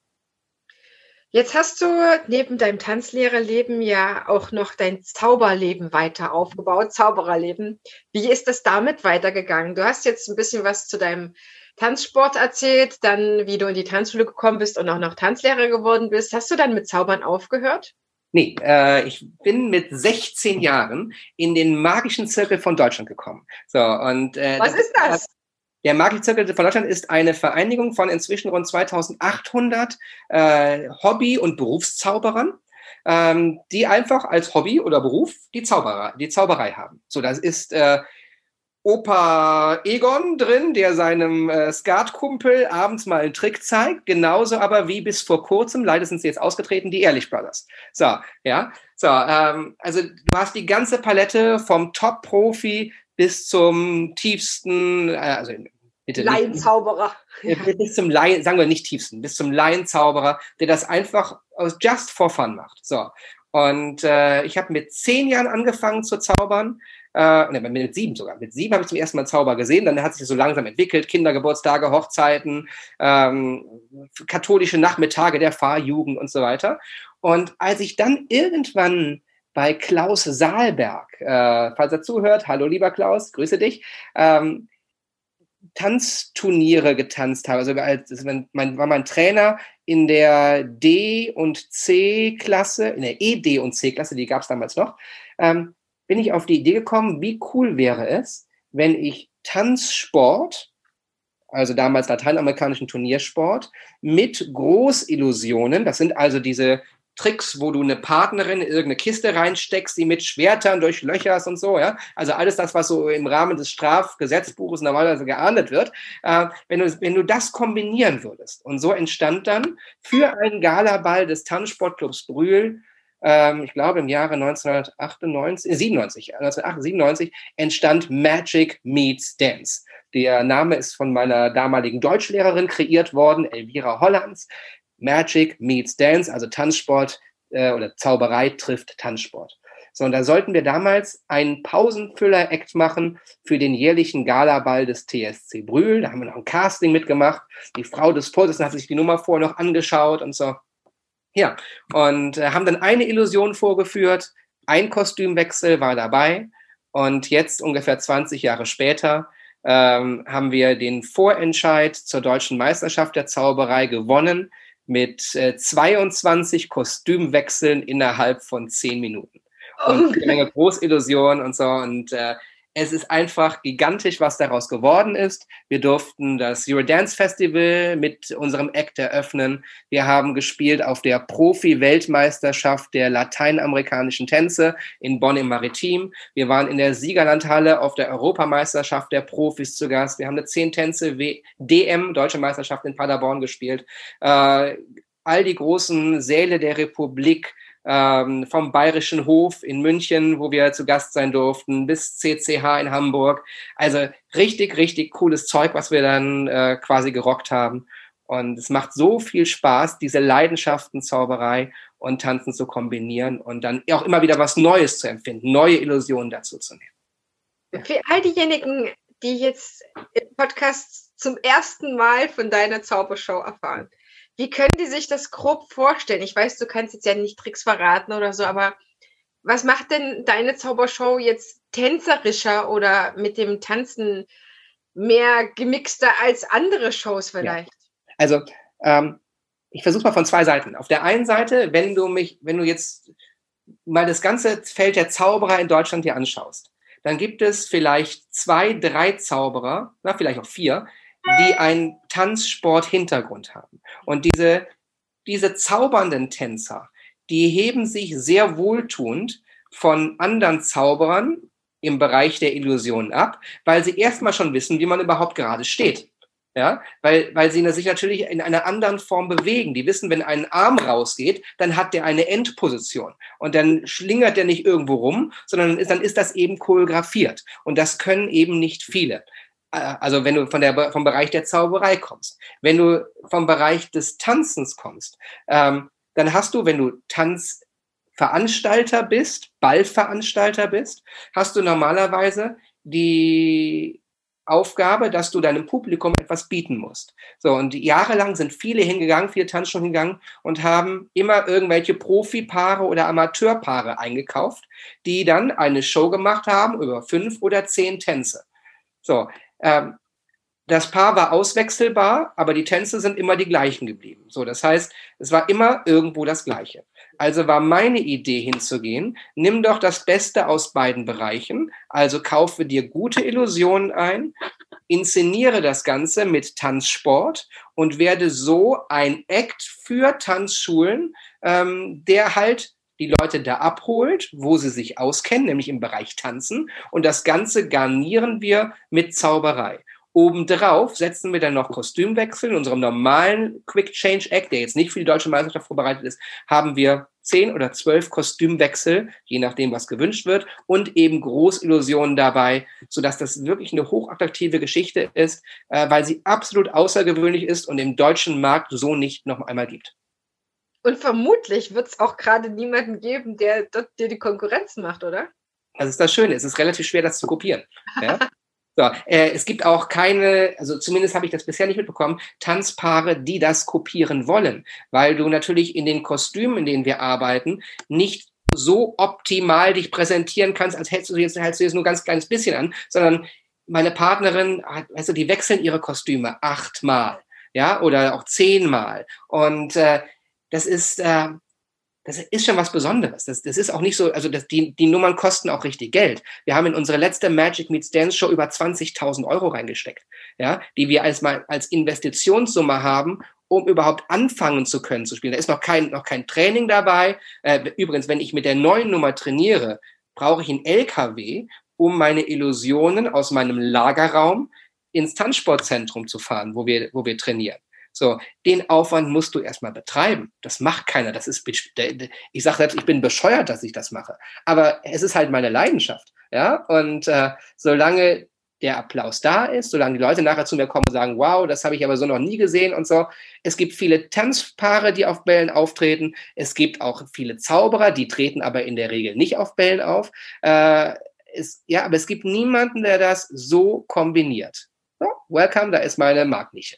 Jetzt hast du neben deinem Tanzlehrerleben ja auch noch dein Zauberleben weiter aufgebaut, Zaubererleben. Wie ist das damit weitergegangen? Du hast jetzt ein bisschen was zu deinem Tanzsport erzählt, dann wie du in die Tanzschule gekommen bist und auch noch Tanzlehrer geworden bist. Hast du dann mit Zaubern aufgehört? Nee, äh, ich bin mit 16 Jahren in den magischen Zirkel von Deutschland gekommen. So, und, äh, Was das, ist das? Der Magische Zirkel von Deutschland ist eine Vereinigung von inzwischen rund 2800 äh, Hobby- und Berufszauberern, ähm, die einfach als Hobby oder Beruf die, Zauberer, die Zauberei haben. So, das ist äh, Opa Egon drin, der seinem äh, Skatkumpel abends mal einen Trick zeigt, genauso aber wie bis vor kurzem, leider sind sie jetzt ausgetreten, die Ehrlich Brothers. So, ja, so, ähm, also du hast die ganze Palette vom Top-Profi bis zum tiefsten, äh, also bitte Laienzauberer. Nicht, bis zum Laien, sagen wir nicht tiefsten, bis zum Laienzauberer, der das einfach aus just for fun macht. So. Und äh, ich habe mit zehn Jahren angefangen zu zaubern äh, ne, mit sieben sogar. Mit sieben habe ich zum ersten Mal Zauber gesehen. Dann hat sich das so langsam entwickelt. Kindergeburtstage, Hochzeiten, ähm, katholische Nachmittage der Fahrjugend und so weiter. Und als ich dann irgendwann bei Klaus Saalberg, äh, falls er zuhört, hallo lieber Klaus, grüße dich, ähm, Tanzturniere getanzt habe. Also als, mein, war mein Trainer in der D- und C-Klasse, in der E, D- und C-Klasse, die gab es damals noch. Ähm, bin ich auf die Idee gekommen, wie cool wäre es, wenn ich Tanzsport, also damals lateinamerikanischen Turniersport, mit Großillusionen, das sind also diese Tricks, wo du eine Partnerin in irgendeine Kiste reinsteckst, die mit Schwertern durchlöcherst und so, ja. Also alles das, was so im Rahmen des Strafgesetzbuches normalerweise geahndet wird. Äh, wenn, du, wenn du das kombinieren würdest. Und so entstand dann für einen Galaball des Tanzsportclubs Brühl ähm, ich glaube im Jahre 1998, 97, 1997 entstand Magic Meets Dance. Der Name ist von meiner damaligen Deutschlehrerin kreiert worden, Elvira Hollands. Magic Meets Dance, also Tanzsport äh, oder Zauberei trifft Tanzsport. So, und da sollten wir damals einen Pausenfüller-Act machen für den jährlichen Galaball des TSC Brühl. Da haben wir noch ein Casting mitgemacht. Die Frau des Vorsitzenden hat sich die Nummer vorher noch angeschaut und so. Ja, und äh, haben dann eine Illusion vorgeführt, ein Kostümwechsel war dabei und jetzt ungefähr 20 Jahre später ähm, haben wir den Vorentscheid zur deutschen Meisterschaft der Zauberei gewonnen mit äh, 22 Kostümwechseln innerhalb von 10 Minuten. Und eine Menge Großillusionen und so. Und äh, es ist einfach gigantisch, was daraus geworden ist. Wir durften das Eurodance Festival mit unserem Act eröffnen. Wir haben gespielt auf der Profi-Weltmeisterschaft der lateinamerikanischen Tänze in Bonn im Maritim. Wir waren in der Siegerlandhalle auf der Europameisterschaft der Profis zu Gast. Wir haben eine zehn Tänze DM, Deutsche Meisterschaft in Paderborn gespielt. Äh, all die großen Säle der Republik, ähm, vom Bayerischen Hof in München, wo wir zu Gast sein durften, bis CCH in Hamburg. Also richtig, richtig cooles Zeug, was wir dann äh, quasi gerockt haben. Und es macht so viel Spaß, diese Leidenschaften, Zauberei und Tanzen zu kombinieren und dann auch immer wieder was Neues zu empfinden, neue Illusionen dazu zu nehmen. Für all diejenigen, die jetzt im Podcast zum ersten Mal von deiner Zaubershow erfahren, wie können die sich das grob vorstellen? Ich weiß, du kannst jetzt ja nicht Tricks verraten oder so, aber was macht denn deine Zaubershow jetzt tänzerischer oder mit dem Tanzen mehr gemixter als andere Shows vielleicht? Ja. Also, ähm, ich versuche mal von zwei Seiten. Auf der einen Seite, wenn du mich, wenn du jetzt mal das ganze Feld der Zauberer in Deutschland dir anschaust, dann gibt es vielleicht zwei, drei Zauberer, na, vielleicht auch vier, die einen Tanzsport-Hintergrund haben. Und diese, diese zaubernden Tänzer, die heben sich sehr wohltuend von anderen Zauberern im Bereich der Illusionen ab, weil sie erstmal schon wissen, wie man überhaupt gerade steht. Ja, weil, weil sie sich natürlich in einer anderen Form bewegen. Die wissen, wenn ein Arm rausgeht, dann hat der eine Endposition. Und dann schlingert der nicht irgendwo rum, sondern dann ist das eben choreografiert. Und das können eben nicht viele. Also wenn du von der, vom Bereich der Zauberei kommst. Wenn du vom Bereich des Tanzens kommst, ähm, dann hast du, wenn du Tanzveranstalter bist, Ballveranstalter bist, hast du normalerweise die Aufgabe, dass du deinem Publikum etwas bieten musst. So, und jahrelang sind viele hingegangen, viele Tanzschulen hingegangen und haben immer irgendwelche Profipaare oder Amateurpaare eingekauft, die dann eine Show gemacht haben über fünf oder zehn Tänze. So, ähm, das Paar war auswechselbar, aber die Tänze sind immer die gleichen geblieben. So, das heißt, es war immer irgendwo das Gleiche. Also war meine Idee hinzugehen, nimm doch das Beste aus beiden Bereichen, also kaufe dir gute Illusionen ein, inszeniere das Ganze mit Tanzsport und werde so ein Act für Tanzschulen, ähm, der halt die Leute da abholt, wo sie sich auskennen, nämlich im Bereich Tanzen. Und das Ganze garnieren wir mit Zauberei. Obendrauf setzen wir dann noch Kostümwechsel. In unserem normalen Quick Change Act, der jetzt nicht für die deutsche Meisterschaft vorbereitet ist, haben wir zehn oder zwölf Kostümwechsel, je nachdem, was gewünscht wird, und eben Großillusionen dabei, sodass das wirklich eine hochattraktive Geschichte ist, äh, weil sie absolut außergewöhnlich ist und im deutschen Markt so nicht noch einmal gibt. Und vermutlich wird es auch gerade niemanden geben, der dir die Konkurrenz macht, oder? Das ist das Schöne. Es ist relativ schwer, das zu kopieren. Ja? so, äh, es gibt auch keine, also zumindest habe ich das bisher nicht mitbekommen, Tanzpaare, die das kopieren wollen, weil du natürlich in den Kostümen, in denen wir arbeiten, nicht so optimal dich präsentieren kannst, als hättest du jetzt, hältst du jetzt nur ganz kleines bisschen an, sondern meine Partnerin, weißt du, die wechseln ihre Kostüme achtmal, ja, oder auch zehnmal. Und äh, das ist, äh, das ist schon was Besonderes. Das, das ist auch nicht so, also das, die, die Nummern kosten auch richtig Geld. Wir haben in unsere letzte Magic Meets Dance Show über 20.000 Euro reingesteckt, ja, die wir als mal als Investitionssumme haben, um überhaupt anfangen zu können zu spielen. Da ist noch kein, noch kein Training dabei. Äh, übrigens, wenn ich mit der neuen Nummer trainiere, brauche ich einen LKW, um meine Illusionen aus meinem Lagerraum ins Tanzsportzentrum zu fahren, wo wir, wo wir trainieren. So, den Aufwand musst du erstmal betreiben. Das macht keiner. Das ist, ich sage selbst, ich bin bescheuert, dass ich das mache. Aber es ist halt meine Leidenschaft. Ja, und äh, solange der Applaus da ist, solange die Leute nachher zu mir kommen und sagen, wow, das habe ich aber so noch nie gesehen und so. Es gibt viele Tanzpaare, die auf Bällen auftreten. Es gibt auch viele Zauberer, die treten aber in der Regel nicht auf Bällen auf. Äh, es, ja, aber es gibt niemanden, der das so kombiniert. So, welcome, da ist meine Marktnische.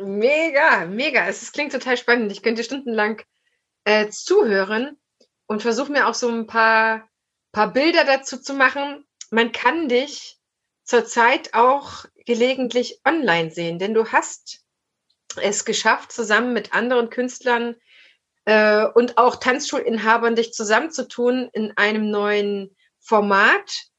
Mega, mega. Es klingt total spannend. Ich könnte stundenlang äh, zuhören und versuche mir auch so ein paar, paar Bilder dazu zu machen. Man kann dich zurzeit auch gelegentlich online sehen, denn du hast es geschafft, zusammen mit anderen Künstlern äh, und auch Tanzschulinhabern dich zusammenzutun in einem neuen Format.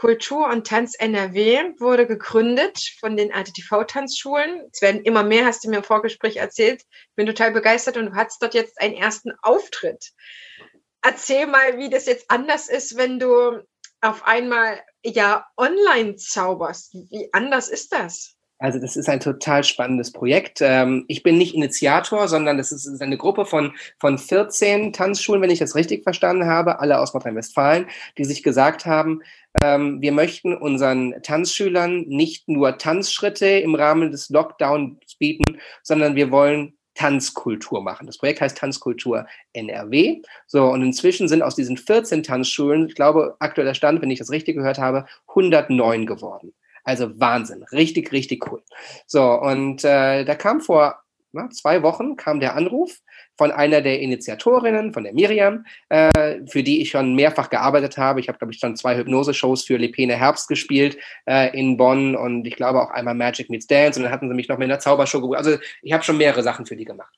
Kultur und Tanz NRW wurde gegründet von den ATTV-Tanzschulen. Es werden immer mehr, hast du mir im Vorgespräch erzählt. Ich bin total begeistert und du hattest dort jetzt einen ersten Auftritt. Erzähl mal, wie das jetzt anders ist, wenn du auf einmal ja online zauberst. Wie anders ist das? Also das ist ein total spannendes Projekt. Ähm, ich bin nicht Initiator, sondern das ist eine Gruppe von, von 14 Tanzschulen, wenn ich das richtig verstanden habe, alle aus Nordrhein-Westfalen, die sich gesagt haben, ähm, wir möchten unseren Tanzschülern nicht nur Tanzschritte im Rahmen des Lockdowns bieten, sondern wir wollen Tanzkultur machen. Das Projekt heißt Tanzkultur NRW. So, und inzwischen sind aus diesen 14 Tanzschulen, ich glaube, aktueller Stand, wenn ich das richtig gehört habe, 109 geworden. Also Wahnsinn, richtig, richtig cool. So, und äh, da kam vor na, zwei Wochen kam der Anruf von einer der Initiatorinnen, von der Miriam, äh, für die ich schon mehrfach gearbeitet habe. Ich habe, glaube ich, schon zwei Hypnose-Shows für Lepene Herbst gespielt äh, in Bonn und ich glaube auch einmal Magic Meets Dance und dann hatten sie mich noch mit einer Zaubershow gebucht. Also ich habe schon mehrere Sachen für die gemacht.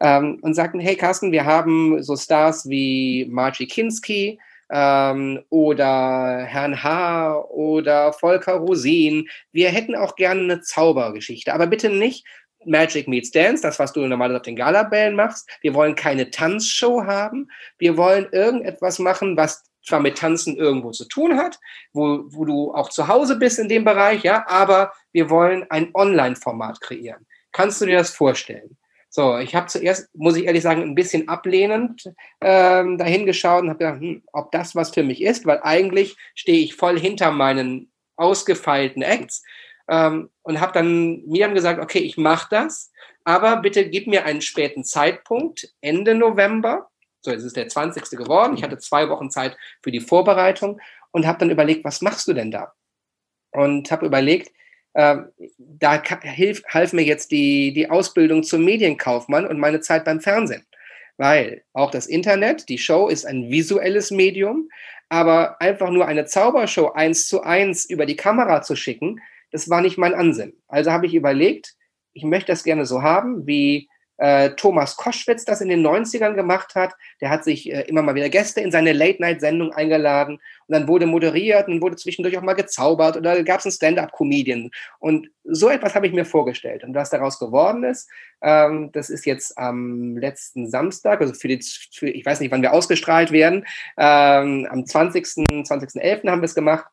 Ähm, und sagten, hey Carsten, wir haben so Stars wie Margie Kinski, ähm, oder Herrn H. oder Volker Rosin. Wir hätten auch gerne eine Zaubergeschichte, aber bitte nicht Magic Meets Dance, das, was du normalerweise auf den Galabällen machst. Wir wollen keine Tanzshow haben. Wir wollen irgendetwas machen, was zwar mit Tanzen irgendwo zu tun hat, wo, wo du auch zu Hause bist in dem Bereich, ja, aber wir wollen ein Online-Format kreieren. Kannst du dir das vorstellen? So, ich habe zuerst, muss ich ehrlich sagen, ein bisschen ablehnend ähm, dahin geschaut und habe gedacht, hm, ob das was für mich ist, weil eigentlich stehe ich voll hinter meinen ausgefeilten Acts ähm, und habe dann mir gesagt, okay, ich mache das, aber bitte gib mir einen späten Zeitpunkt, Ende November. So, es ist der 20. geworden. Ich hatte zwei Wochen Zeit für die Vorbereitung und habe dann überlegt, was machst du denn da? Und habe überlegt, äh, da hilf, half mir jetzt die, die Ausbildung zum Medienkaufmann und meine Zeit beim Fernsehen. Weil auch das Internet, die Show ist ein visuelles Medium, aber einfach nur eine Zaubershow eins zu eins über die Kamera zu schicken, das war nicht mein Ansinn. Also habe ich überlegt, ich möchte das gerne so haben, wie äh, Thomas Koschwitz das in den 90ern gemacht hat. Der hat sich äh, immer mal wieder Gäste in seine Late-Night-Sendung eingeladen und dann wurde moderiert und wurde zwischendurch auch mal gezaubert oder gab es einen Stand-up-Comedian. Und so etwas habe ich mir vorgestellt. Und was daraus geworden ist, ähm, das ist jetzt am letzten Samstag, also für die, für, ich weiß nicht, wann wir ausgestrahlt werden, ähm, am 20. 20.11. haben wir es gemacht.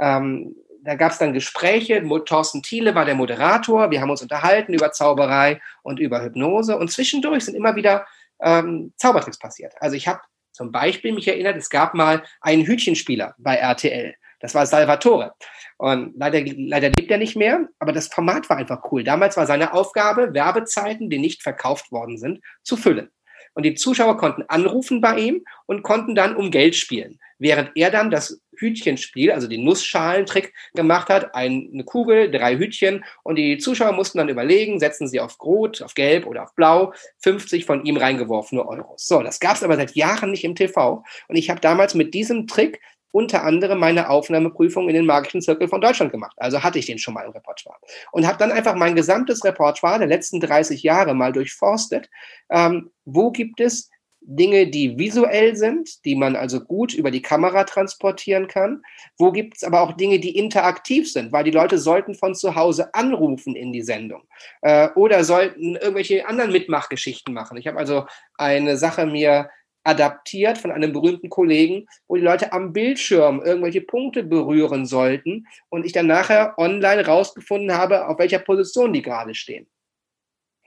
Ähm, da gab es dann Gespräche. Thorsten Thiele war der Moderator. Wir haben uns unterhalten über Zauberei und über Hypnose. Und zwischendurch sind immer wieder ähm, Zaubertricks passiert. Also ich habe zum Beispiel mich erinnert, es gab mal einen Hütchenspieler bei RTL. Das war Salvatore. Und leider, leider lebt er nicht mehr, aber das Format war einfach cool. Damals war seine Aufgabe, Werbezeiten, die nicht verkauft worden sind, zu füllen. Und die Zuschauer konnten anrufen bei ihm und konnten dann um Geld spielen. Während er dann das Hütchenspiel, also den Nussschalentrick gemacht hat, eine Kugel, drei Hütchen und die Zuschauer mussten dann überlegen, setzen sie auf Rot, auf Gelb oder auf Blau, 50 von ihm reingeworfene Euros. So, das gab es aber seit Jahren nicht im TV und ich habe damals mit diesem Trick unter anderem meine Aufnahmeprüfung in den magischen Zirkel von Deutschland gemacht. Also hatte ich den schon mal im Repertoire. Und habe dann einfach mein gesamtes Repertoire der letzten 30 Jahre mal durchforstet. Ähm, wo gibt es Dinge, die visuell sind, die man also gut über die Kamera transportieren kann? Wo gibt es aber auch Dinge, die interaktiv sind? Weil die Leute sollten von zu Hause anrufen in die Sendung äh, oder sollten irgendwelche anderen Mitmachgeschichten machen. Ich habe also eine Sache mir adaptiert von einem berühmten Kollegen, wo die Leute am Bildschirm irgendwelche Punkte berühren sollten und ich dann nachher online rausgefunden habe, auf welcher Position die gerade stehen.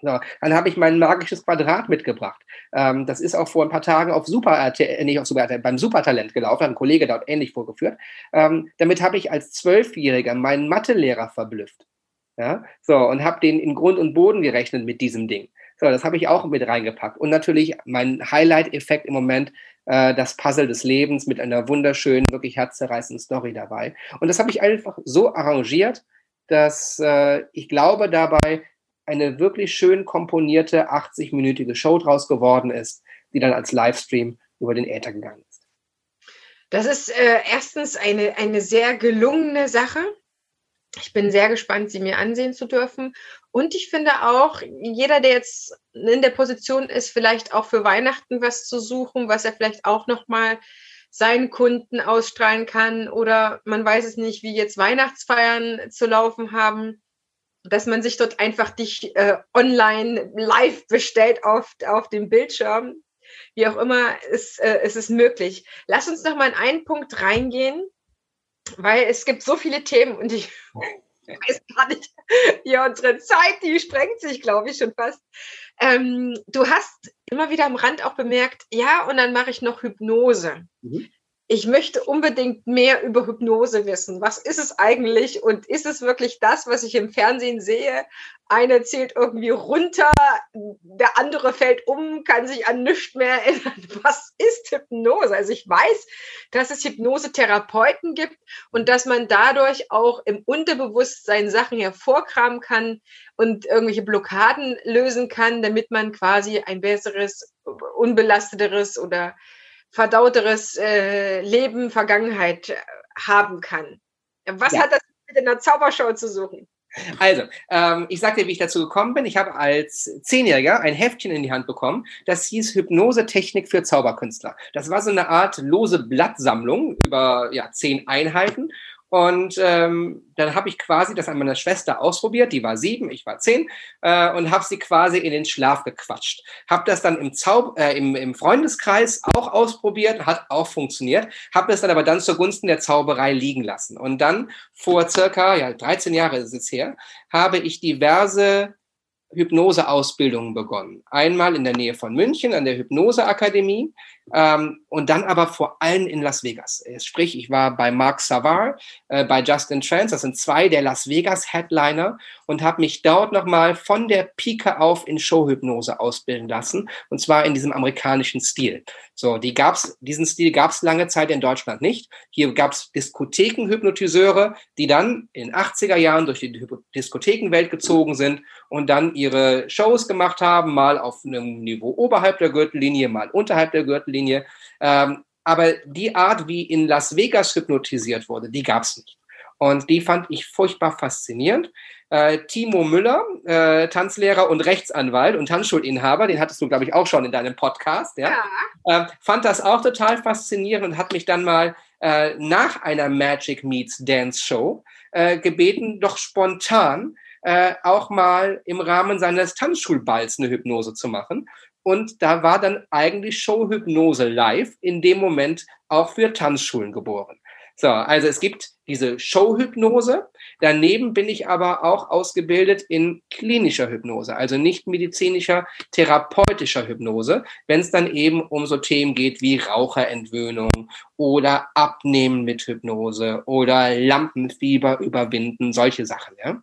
So, dann habe ich mein magisches Quadrat mitgebracht. Ähm, das ist auch vor ein paar Tagen auf Super äh, nicht auf Super RTL, beim Supertalent gelaufen, hat ein Kollege dort ähnlich vorgeführt. Ähm, damit habe ich als Zwölfjähriger meinen Mathelehrer verblüfft. Ja, so, und habe den in Grund und Boden gerechnet mit diesem Ding. So, das habe ich auch mit reingepackt. Und natürlich mein Highlight-Effekt im Moment, äh, das Puzzle des Lebens mit einer wunderschönen, wirklich herzzerreißenden Story dabei. Und das habe ich einfach so arrangiert, dass äh, ich glaube dabei eine wirklich schön komponierte 80-minütige Show draus geworden ist, die dann als Livestream über den Äther gegangen ist. Das ist äh, erstens eine, eine sehr gelungene Sache. Ich bin sehr gespannt, sie mir ansehen zu dürfen. Und ich finde auch, jeder, der jetzt in der Position ist, vielleicht auch für Weihnachten was zu suchen, was er vielleicht auch nochmal seinen Kunden ausstrahlen kann oder man weiß es nicht, wie jetzt Weihnachtsfeiern zu laufen haben, dass man sich dort einfach dich äh, online live bestellt auf, auf dem Bildschirm. Wie auch immer, ist, äh, ist es möglich. Lass uns noch mal in einen Punkt reingehen, weil es gibt so viele Themen und ich weiß gar nicht, ja, unsere Zeit, die sprengt sich, glaube ich, schon fast. Ähm, du hast immer wieder am Rand auch bemerkt, ja, und dann mache ich noch Hypnose. Mhm ich möchte unbedingt mehr über Hypnose wissen. Was ist es eigentlich und ist es wirklich das, was ich im Fernsehen sehe? Eine zählt irgendwie runter, der andere fällt um, kann sich an nichts mehr erinnern. Was ist Hypnose? Also ich weiß, dass es Hypnosetherapeuten gibt und dass man dadurch auch im Unterbewusstsein Sachen hervorkramen kann und irgendwelche Blockaden lösen kann, damit man quasi ein besseres, unbelasteteres oder verdauteres äh, Leben, Vergangenheit äh, haben kann. Was ja. hat das mit einer Zaubershow zu suchen? Also, ähm, ich sag dir, wie ich dazu gekommen bin. Ich habe als Zehnjähriger ein Heftchen in die Hand bekommen. Das hieß Hypnose-Technik für Zauberkünstler. Das war so eine Art lose Blattsammlung über ja, zehn Einheiten. Und ähm, dann habe ich quasi das an meiner Schwester ausprobiert, die war sieben, ich war zehn, äh, und habe sie quasi in den Schlaf gequatscht. Habe das dann im, Zau äh, im, im Freundeskreis auch ausprobiert, hat auch funktioniert, habe es dann aber dann zugunsten der Zauberei liegen lassen. Und dann vor circa, ja, 13 Jahre ist es her, habe ich diverse Hypnoseausbildungen begonnen. Einmal in der Nähe von München an der Hypnoseakademie ähm, und dann aber vor allem in Las Vegas. Sprich, ich war bei Mark Savard, äh, bei Justin Trance, das sind zwei der Las Vegas Headliner und habe mich dort nochmal von der Pike auf in Showhypnose ausbilden lassen und zwar in diesem amerikanischen Stil. So, die gab's, diesen Stil gab es lange Zeit in Deutschland nicht. Hier gab es Diskothekenhypnotiseure, die dann in 80er Jahren durch die Diskothekenwelt gezogen sind und dann ihre Shows gemacht haben, mal auf einem Niveau oberhalb der Gürtellinie, mal unterhalb der Gürtellinie. Ähm, aber die Art, wie in Las Vegas hypnotisiert wurde, die gab es nicht. Und die fand ich furchtbar faszinierend. Äh, Timo Müller, äh, Tanzlehrer und Rechtsanwalt und Tanzschulinhaber, den hattest du, glaube ich, auch schon in deinem Podcast, ja, ja. Äh, fand das auch total faszinierend und hat mich dann mal äh, nach einer Magic Meets Dance Show äh, gebeten, doch spontan äh, auch mal im Rahmen seines Tanzschulballs eine Hypnose zu machen. Und da war dann eigentlich Showhypnose live in dem Moment auch für Tanzschulen geboren. So, also es gibt diese Showhypnose. Daneben bin ich aber auch ausgebildet in klinischer Hypnose, also nicht medizinischer, therapeutischer Hypnose, wenn es dann eben um so Themen geht wie Raucherentwöhnung oder Abnehmen mit Hypnose oder Lampenfieber überwinden, solche Sachen. Ja?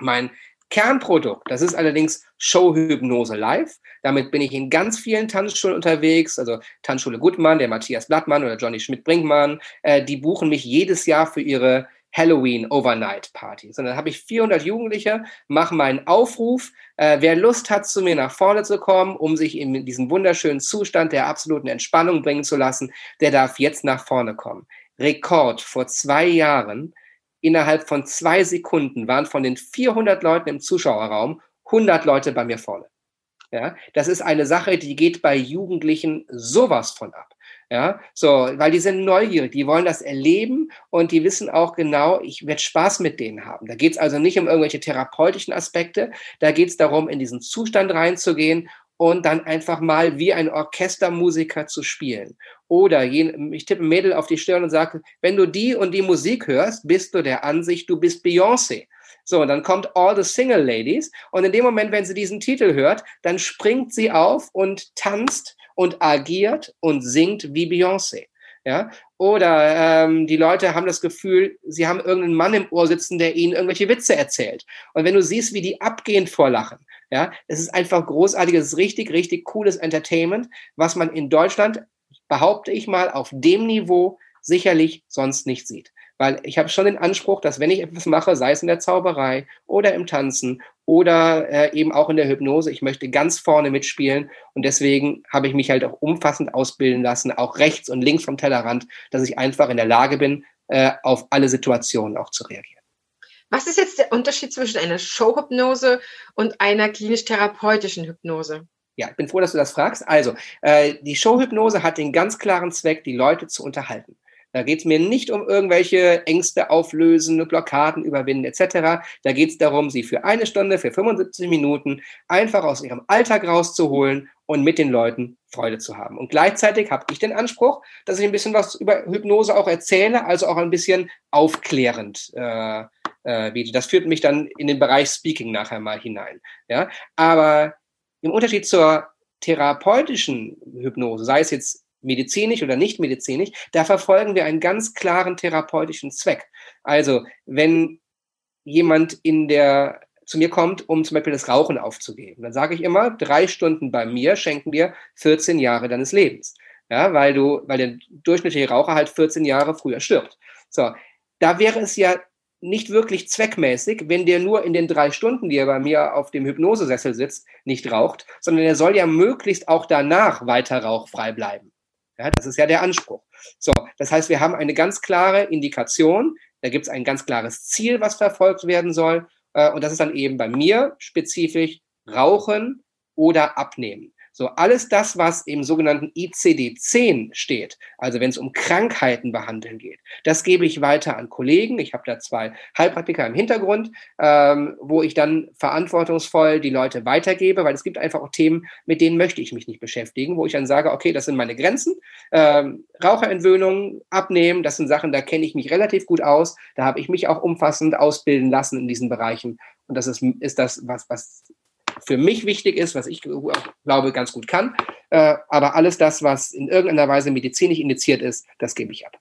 Mein Kernprodukt, das ist allerdings Showhypnose Live. Damit bin ich in ganz vielen Tanzschulen unterwegs, also Tanzschule Gutmann, der Matthias Blattmann oder Johnny Schmidt-Brinkmann, äh, die buchen mich jedes Jahr für ihre Halloween Overnight Partys. Und dann habe ich 400 Jugendliche, mache meinen Aufruf, äh, wer Lust hat, zu mir nach vorne zu kommen, um sich in diesen wunderschönen Zustand der absoluten Entspannung bringen zu lassen, der darf jetzt nach vorne kommen. Rekord vor zwei Jahren innerhalb von zwei Sekunden waren von den 400 Leuten im Zuschauerraum 100 Leute bei mir vorne. Ja, das ist eine Sache, die geht bei Jugendlichen sowas von ab. Ja, so, weil die sind neugierig, die wollen das erleben und die wissen auch genau, ich werde Spaß mit denen haben. Da geht es also nicht um irgendwelche therapeutischen Aspekte, da geht es darum, in diesen Zustand reinzugehen und dann einfach mal wie ein Orchestermusiker zu spielen. Oder ich tippe ein Mädel auf die Stirn und sage, wenn du die und die Musik hörst, bist du der Ansicht, du bist Beyoncé. So, und dann kommt All the Single Ladies und in dem Moment, wenn sie diesen Titel hört, dann springt sie auf und tanzt und agiert und singt wie Beyoncé. Ja? Oder ähm, die Leute haben das Gefühl, sie haben irgendeinen Mann im Ohr sitzen, der ihnen irgendwelche Witze erzählt. Und wenn du siehst, wie die abgehend vorlachen, ja, es ist einfach großartig, es ist richtig, richtig cooles Entertainment, was man in Deutschland, behaupte ich mal, auf dem Niveau sicherlich sonst nicht sieht. Weil ich habe schon den Anspruch, dass wenn ich etwas mache, sei es in der Zauberei oder im Tanzen oder äh, eben auch in der Hypnose, ich möchte ganz vorne mitspielen und deswegen habe ich mich halt auch umfassend ausbilden lassen, auch rechts und links vom Tellerrand, dass ich einfach in der Lage bin, äh, auf alle Situationen auch zu reagieren. Was ist jetzt der Unterschied zwischen einer Showhypnose und einer klinisch-therapeutischen Hypnose? Ja, ich bin froh, dass du das fragst. Also, äh, die Showhypnose hat den ganz klaren Zweck, die Leute zu unterhalten. Da geht es mir nicht um irgendwelche Ängste auflösen, Blockaden überwinden etc. Da geht es darum, sie für eine Stunde, für 75 Minuten einfach aus ihrem Alltag rauszuholen und mit den Leuten Freude zu haben. Und gleichzeitig habe ich den Anspruch, dass ich ein bisschen was über Hypnose auch erzähle, also auch ein bisschen aufklärend äh, äh. Das führt mich dann in den Bereich Speaking nachher mal hinein. Ja? Aber im Unterschied zur therapeutischen Hypnose, sei es jetzt medizinisch oder nicht medizinisch, da verfolgen wir einen ganz klaren therapeutischen Zweck. Also, wenn jemand in der zu mir kommt, um zum Beispiel das Rauchen aufzugeben, dann sage ich immer, drei Stunden bei mir schenken dir 14 Jahre deines Lebens. Ja, weil du, weil der durchschnittliche Raucher halt 14 Jahre früher stirbt. So, da wäre es ja nicht wirklich zweckmäßig, wenn der nur in den drei Stunden, die er bei mir auf dem Hypnosesessel sitzt, nicht raucht, sondern er soll ja möglichst auch danach weiter rauchfrei bleiben. Ja, das ist ja der Anspruch. So, das heißt, wir haben eine ganz klare Indikation, da gibt es ein ganz klares Ziel, was verfolgt werden soll. Äh, und das ist dann eben bei mir spezifisch Rauchen oder Abnehmen. So, alles das, was im sogenannten ICD-10 steht, also wenn es um Krankheiten behandeln geht, das gebe ich weiter an Kollegen. Ich habe da zwei Heilpraktiker im Hintergrund, ähm, wo ich dann verantwortungsvoll die Leute weitergebe, weil es gibt einfach auch Themen, mit denen möchte ich mich nicht beschäftigen, wo ich dann sage, okay, das sind meine Grenzen. Ähm, Raucherentwöhnung, Abnehmen, das sind Sachen, da kenne ich mich relativ gut aus. Da habe ich mich auch umfassend ausbilden lassen in diesen Bereichen. Und das ist, ist das, was, was für mich wichtig ist, was ich glaube ganz gut kann. Äh, aber alles das, was in irgendeiner Weise medizinisch indiziert ist, das gebe ich ab.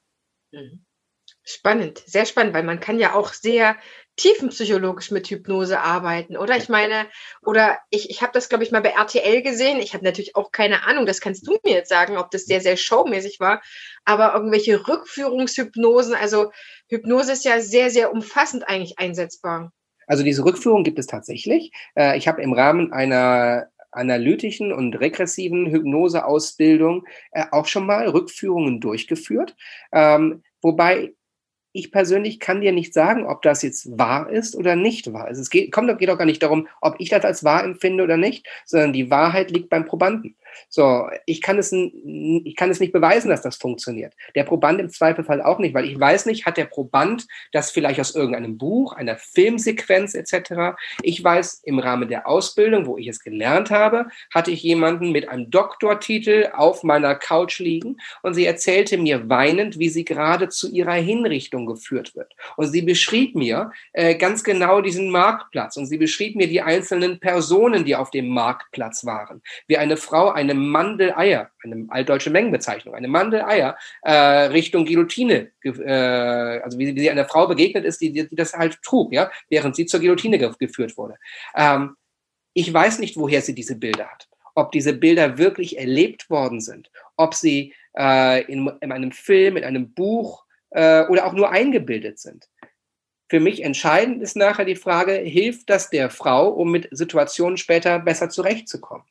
Mhm. Spannend, sehr spannend, weil man kann ja auch sehr tiefenpsychologisch mit Hypnose arbeiten, oder? Ich meine, oder ich, ich habe das, glaube ich, mal bei RTL gesehen. Ich habe natürlich auch keine Ahnung, das kannst du mir jetzt sagen, ob das sehr, sehr showmäßig war, aber irgendwelche Rückführungshypnosen, also Hypnose ist ja sehr, sehr umfassend eigentlich einsetzbar. Also diese Rückführung gibt es tatsächlich. Äh, ich habe im Rahmen einer analytischen und regressiven Hypnoseausbildung äh, auch schon mal Rückführungen durchgeführt. Ähm, wobei ich persönlich kann dir nicht sagen, ob das jetzt wahr ist oder nicht wahr ist. Es geht, kommt, geht auch gar nicht darum, ob ich das als wahr empfinde oder nicht, sondern die Wahrheit liegt beim Probanden. So, ich kann es, ich kann es nicht beweisen, dass das funktioniert. Der Proband im Zweifelfall auch nicht, weil ich weiß nicht, hat der Proband das vielleicht aus irgendeinem Buch, einer Filmsequenz etc. Ich weiß, im Rahmen der Ausbildung, wo ich es gelernt habe, hatte ich jemanden mit einem Doktortitel auf meiner Couch liegen und sie erzählte mir weinend, wie sie gerade zu ihrer Hinrichtung geführt wird. Und sie beschrieb mir äh, ganz genau diesen Marktplatz und sie beschrieb mir die einzelnen Personen, die auf dem Marktplatz waren. Wie eine Frau eine Mandeleier, eine altdeutsche Mengenbezeichnung, eine Mandeleier äh, Richtung Guillotine, äh, also wie, wie sie einer Frau begegnet ist, die, die, das halt trug, ja, während sie zur Guillotine ge geführt wurde. Ähm, ich weiß nicht, woher sie diese Bilder hat. Ob diese Bilder wirklich erlebt worden sind, ob sie äh, in, in einem Film, in einem Buch äh, oder auch nur eingebildet sind. Für mich entscheidend ist nachher die Frage, hilft das der Frau, um mit Situationen später besser zurechtzukommen?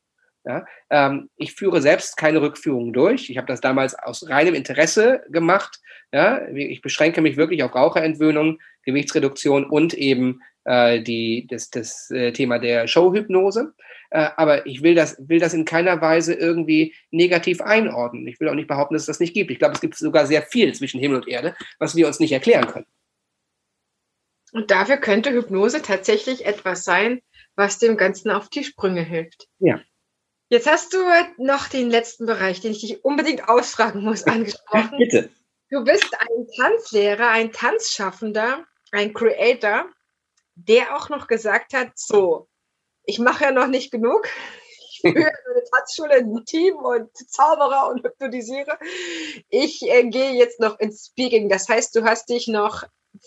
Ja, ähm, ich führe selbst keine Rückführungen durch. Ich habe das damals aus reinem Interesse gemacht. Ja, ich beschränke mich wirklich auf Raucherentwöhnung, Gewichtsreduktion und eben äh, die, das, das äh, Thema der Showhypnose. Äh, aber ich will das, will das in keiner Weise irgendwie negativ einordnen. Ich will auch nicht behaupten, dass es das nicht gibt. Ich glaube, es gibt sogar sehr viel zwischen Himmel und Erde, was wir uns nicht erklären können. Und dafür könnte Hypnose tatsächlich etwas sein, was dem Ganzen auf die Sprünge hilft. Ja. Jetzt hast du noch den letzten Bereich, den ich dich unbedingt ausfragen muss, angesprochen. Bitte. Du bist ein Tanzlehrer, ein Tanzschaffender, ein Creator, der auch noch gesagt hat, so, ich mache ja noch nicht genug. Ich führe eine Tanzschule, ein Team und Zauberer und hypnotisiere. Ich äh, gehe jetzt noch ins Speaking. Das heißt, du hast dich noch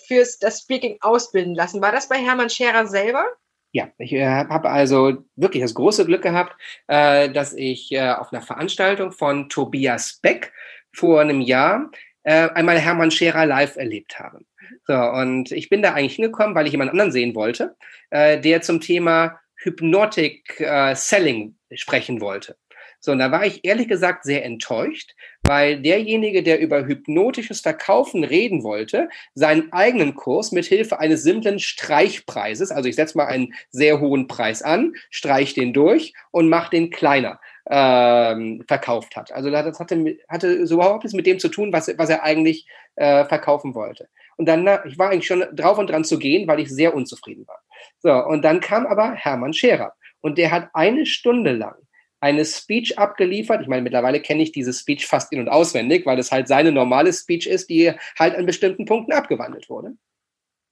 fürs das Speaking ausbilden lassen. War das bei Hermann Scherer selber? Ja, ich äh, habe also wirklich das große Glück gehabt, äh, dass ich äh, auf einer Veranstaltung von Tobias Beck vor einem Jahr äh, einmal Hermann Scherer live erlebt habe. So, und ich bin da eigentlich hingekommen, weil ich jemand anderen sehen wollte, äh, der zum Thema Hypnotic äh, Selling sprechen wollte. So, und da war ich ehrlich gesagt sehr enttäuscht, weil derjenige, der über hypnotisches Verkaufen reden wollte, seinen eigenen Kurs mit Hilfe eines simplen Streichpreises, also ich setze mal einen sehr hohen Preis an, streich den durch und mach den kleiner ähm, verkauft hat. Also das hatte, hatte so überhaupt nichts mit dem zu tun, was, was er eigentlich äh, verkaufen wollte. Und dann, ich war eigentlich schon drauf und dran zu gehen, weil ich sehr unzufrieden war. So, und dann kam aber Hermann Scherer und der hat eine Stunde lang eine Speech abgeliefert. Ich meine, mittlerweile kenne ich diese Speech fast in- und auswendig, weil es halt seine normale Speech ist, die halt an bestimmten Punkten abgewandelt wurde.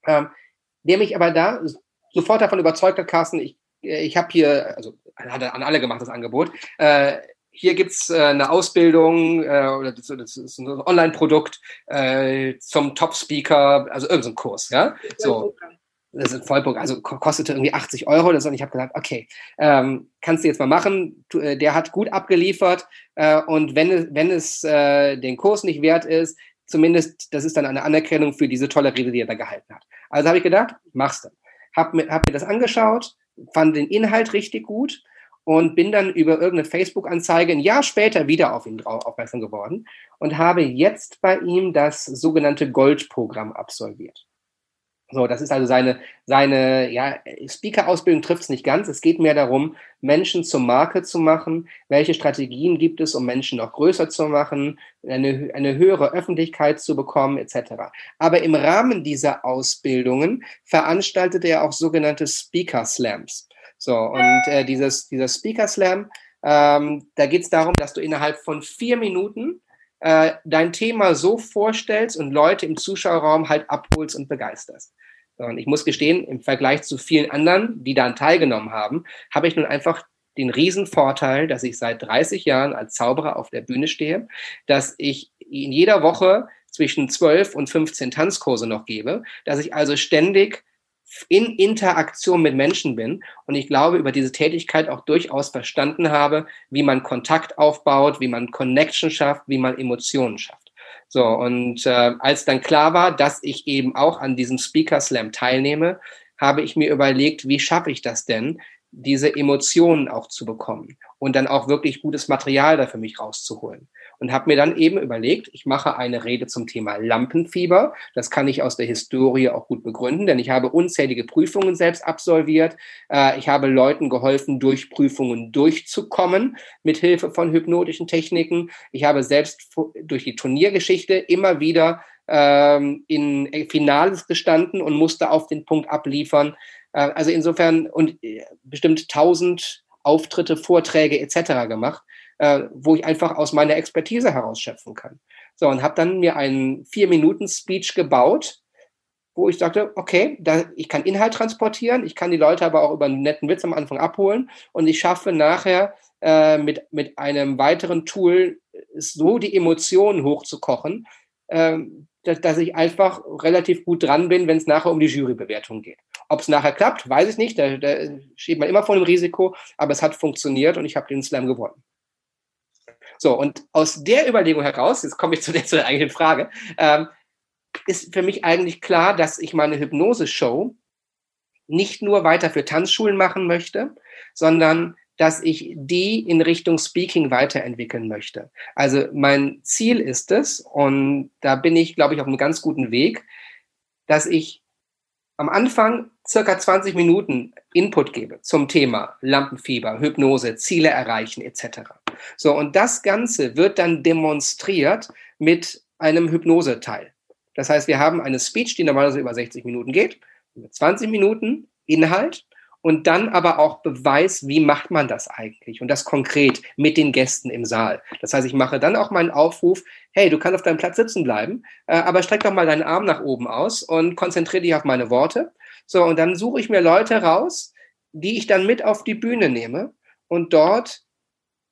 Ähm, der mich aber da sofort davon überzeugt hat, Carsten, ich, ich habe hier, also hat er an alle gemacht, das Angebot, äh, hier gibt's äh, eine Ausbildung äh, oder das, das ist ein Online-Produkt äh, zum Top-Speaker, also irgendein so Kurs, ja. So das ist ein Vollprogramm, also kostete irgendwie 80 Euro oder so. Und ich habe gesagt, okay, ähm, kannst du jetzt mal machen. Äh, der hat gut abgeliefert äh, und wenn es, wenn es äh, den Kurs nicht wert ist, zumindest, das ist dann eine Anerkennung für diese tolle Rede, die er da gehalten hat. Also habe ich gedacht, mach's dann. Hab mir, hab mir das angeschaut, fand den Inhalt richtig gut und bin dann über irgendeine Facebook-Anzeige ein Jahr später wieder auf ihn drauf aufmerksam geworden und habe jetzt bei ihm das sogenannte Goldprogramm absolviert. So, das ist also seine, seine ja, Speaker-Ausbildung trifft es nicht ganz. Es geht mehr darum, Menschen zur Marke zu machen. Welche Strategien gibt es, um Menschen noch größer zu machen, eine, eine höhere Öffentlichkeit zu bekommen, etc. Aber im Rahmen dieser Ausbildungen veranstaltet er auch sogenannte Speaker Slams. So, und äh, dieses, dieser Speaker Slam, ähm, da geht es darum, dass du innerhalb von vier Minuten äh, dein Thema so vorstellst und Leute im Zuschauerraum halt abholst und begeisterst. Und ich muss gestehen, im Vergleich zu vielen anderen, die daran teilgenommen haben, habe ich nun einfach den Riesenvorteil, dass ich seit 30 Jahren als Zauberer auf der Bühne stehe, dass ich in jeder Woche zwischen 12 und 15 Tanzkurse noch gebe, dass ich also ständig in Interaktion mit Menschen bin und ich glaube, über diese Tätigkeit auch durchaus verstanden habe, wie man Kontakt aufbaut, wie man Connection schafft, wie man Emotionen schafft. So, und äh, als dann klar war, dass ich eben auch an diesem Speaker Slam teilnehme, habe ich mir überlegt, wie schaffe ich das denn, diese Emotionen auch zu bekommen und dann auch wirklich gutes Material da für mich rauszuholen und habe mir dann eben überlegt, ich mache eine Rede zum Thema Lampenfieber. Das kann ich aus der Historie auch gut begründen, denn ich habe unzählige Prüfungen selbst absolviert. Äh, ich habe Leuten geholfen, durch Prüfungen durchzukommen mit Hilfe von hypnotischen Techniken. Ich habe selbst durch die Turniergeschichte immer wieder ähm, in Finales gestanden und musste auf den Punkt abliefern. Äh, also insofern und äh, bestimmt tausend Auftritte, Vorträge etc. gemacht äh, wo ich einfach aus meiner Expertise herausschöpfen kann. So, und habe dann mir einen Vier-Minuten-Speech gebaut, wo ich sagte, okay, da, ich kann Inhalt transportieren, ich kann die Leute aber auch über einen netten Witz am Anfang abholen und ich schaffe nachher äh, mit, mit einem weiteren Tool so die Emotionen hochzukochen, äh, dass, dass ich einfach relativ gut dran bin, wenn es nachher um die Jurybewertung geht. Ob es nachher klappt, weiß ich nicht, da, da steht man immer vor dem Risiko, aber es hat funktioniert und ich habe den Slam gewonnen. So, und aus der Überlegung heraus, jetzt komme ich zu der, zu der eigentlichen Frage, ähm, ist für mich eigentlich klar, dass ich meine Hypnose-Show nicht nur weiter für Tanzschulen machen möchte, sondern dass ich die in Richtung Speaking weiterentwickeln möchte. Also mein Ziel ist es, und da bin ich, glaube ich, auf einem ganz guten Weg, dass ich am Anfang circa 20 Minuten Input gebe zum Thema Lampenfieber, Hypnose, Ziele erreichen etc. So, und das Ganze wird dann demonstriert mit einem Hypnose-Teil. Das heißt, wir haben eine Speech, die normalerweise über 60 Minuten geht, 20 Minuten Inhalt und dann aber auch Beweis, wie macht man das eigentlich und das konkret mit den Gästen im Saal. Das heißt, ich mache dann auch meinen Aufruf, hey, du kannst auf deinem Platz sitzen bleiben, äh, aber streck doch mal deinen Arm nach oben aus und konzentriere dich auf meine Worte. So, und dann suche ich mir Leute raus, die ich dann mit auf die Bühne nehme und dort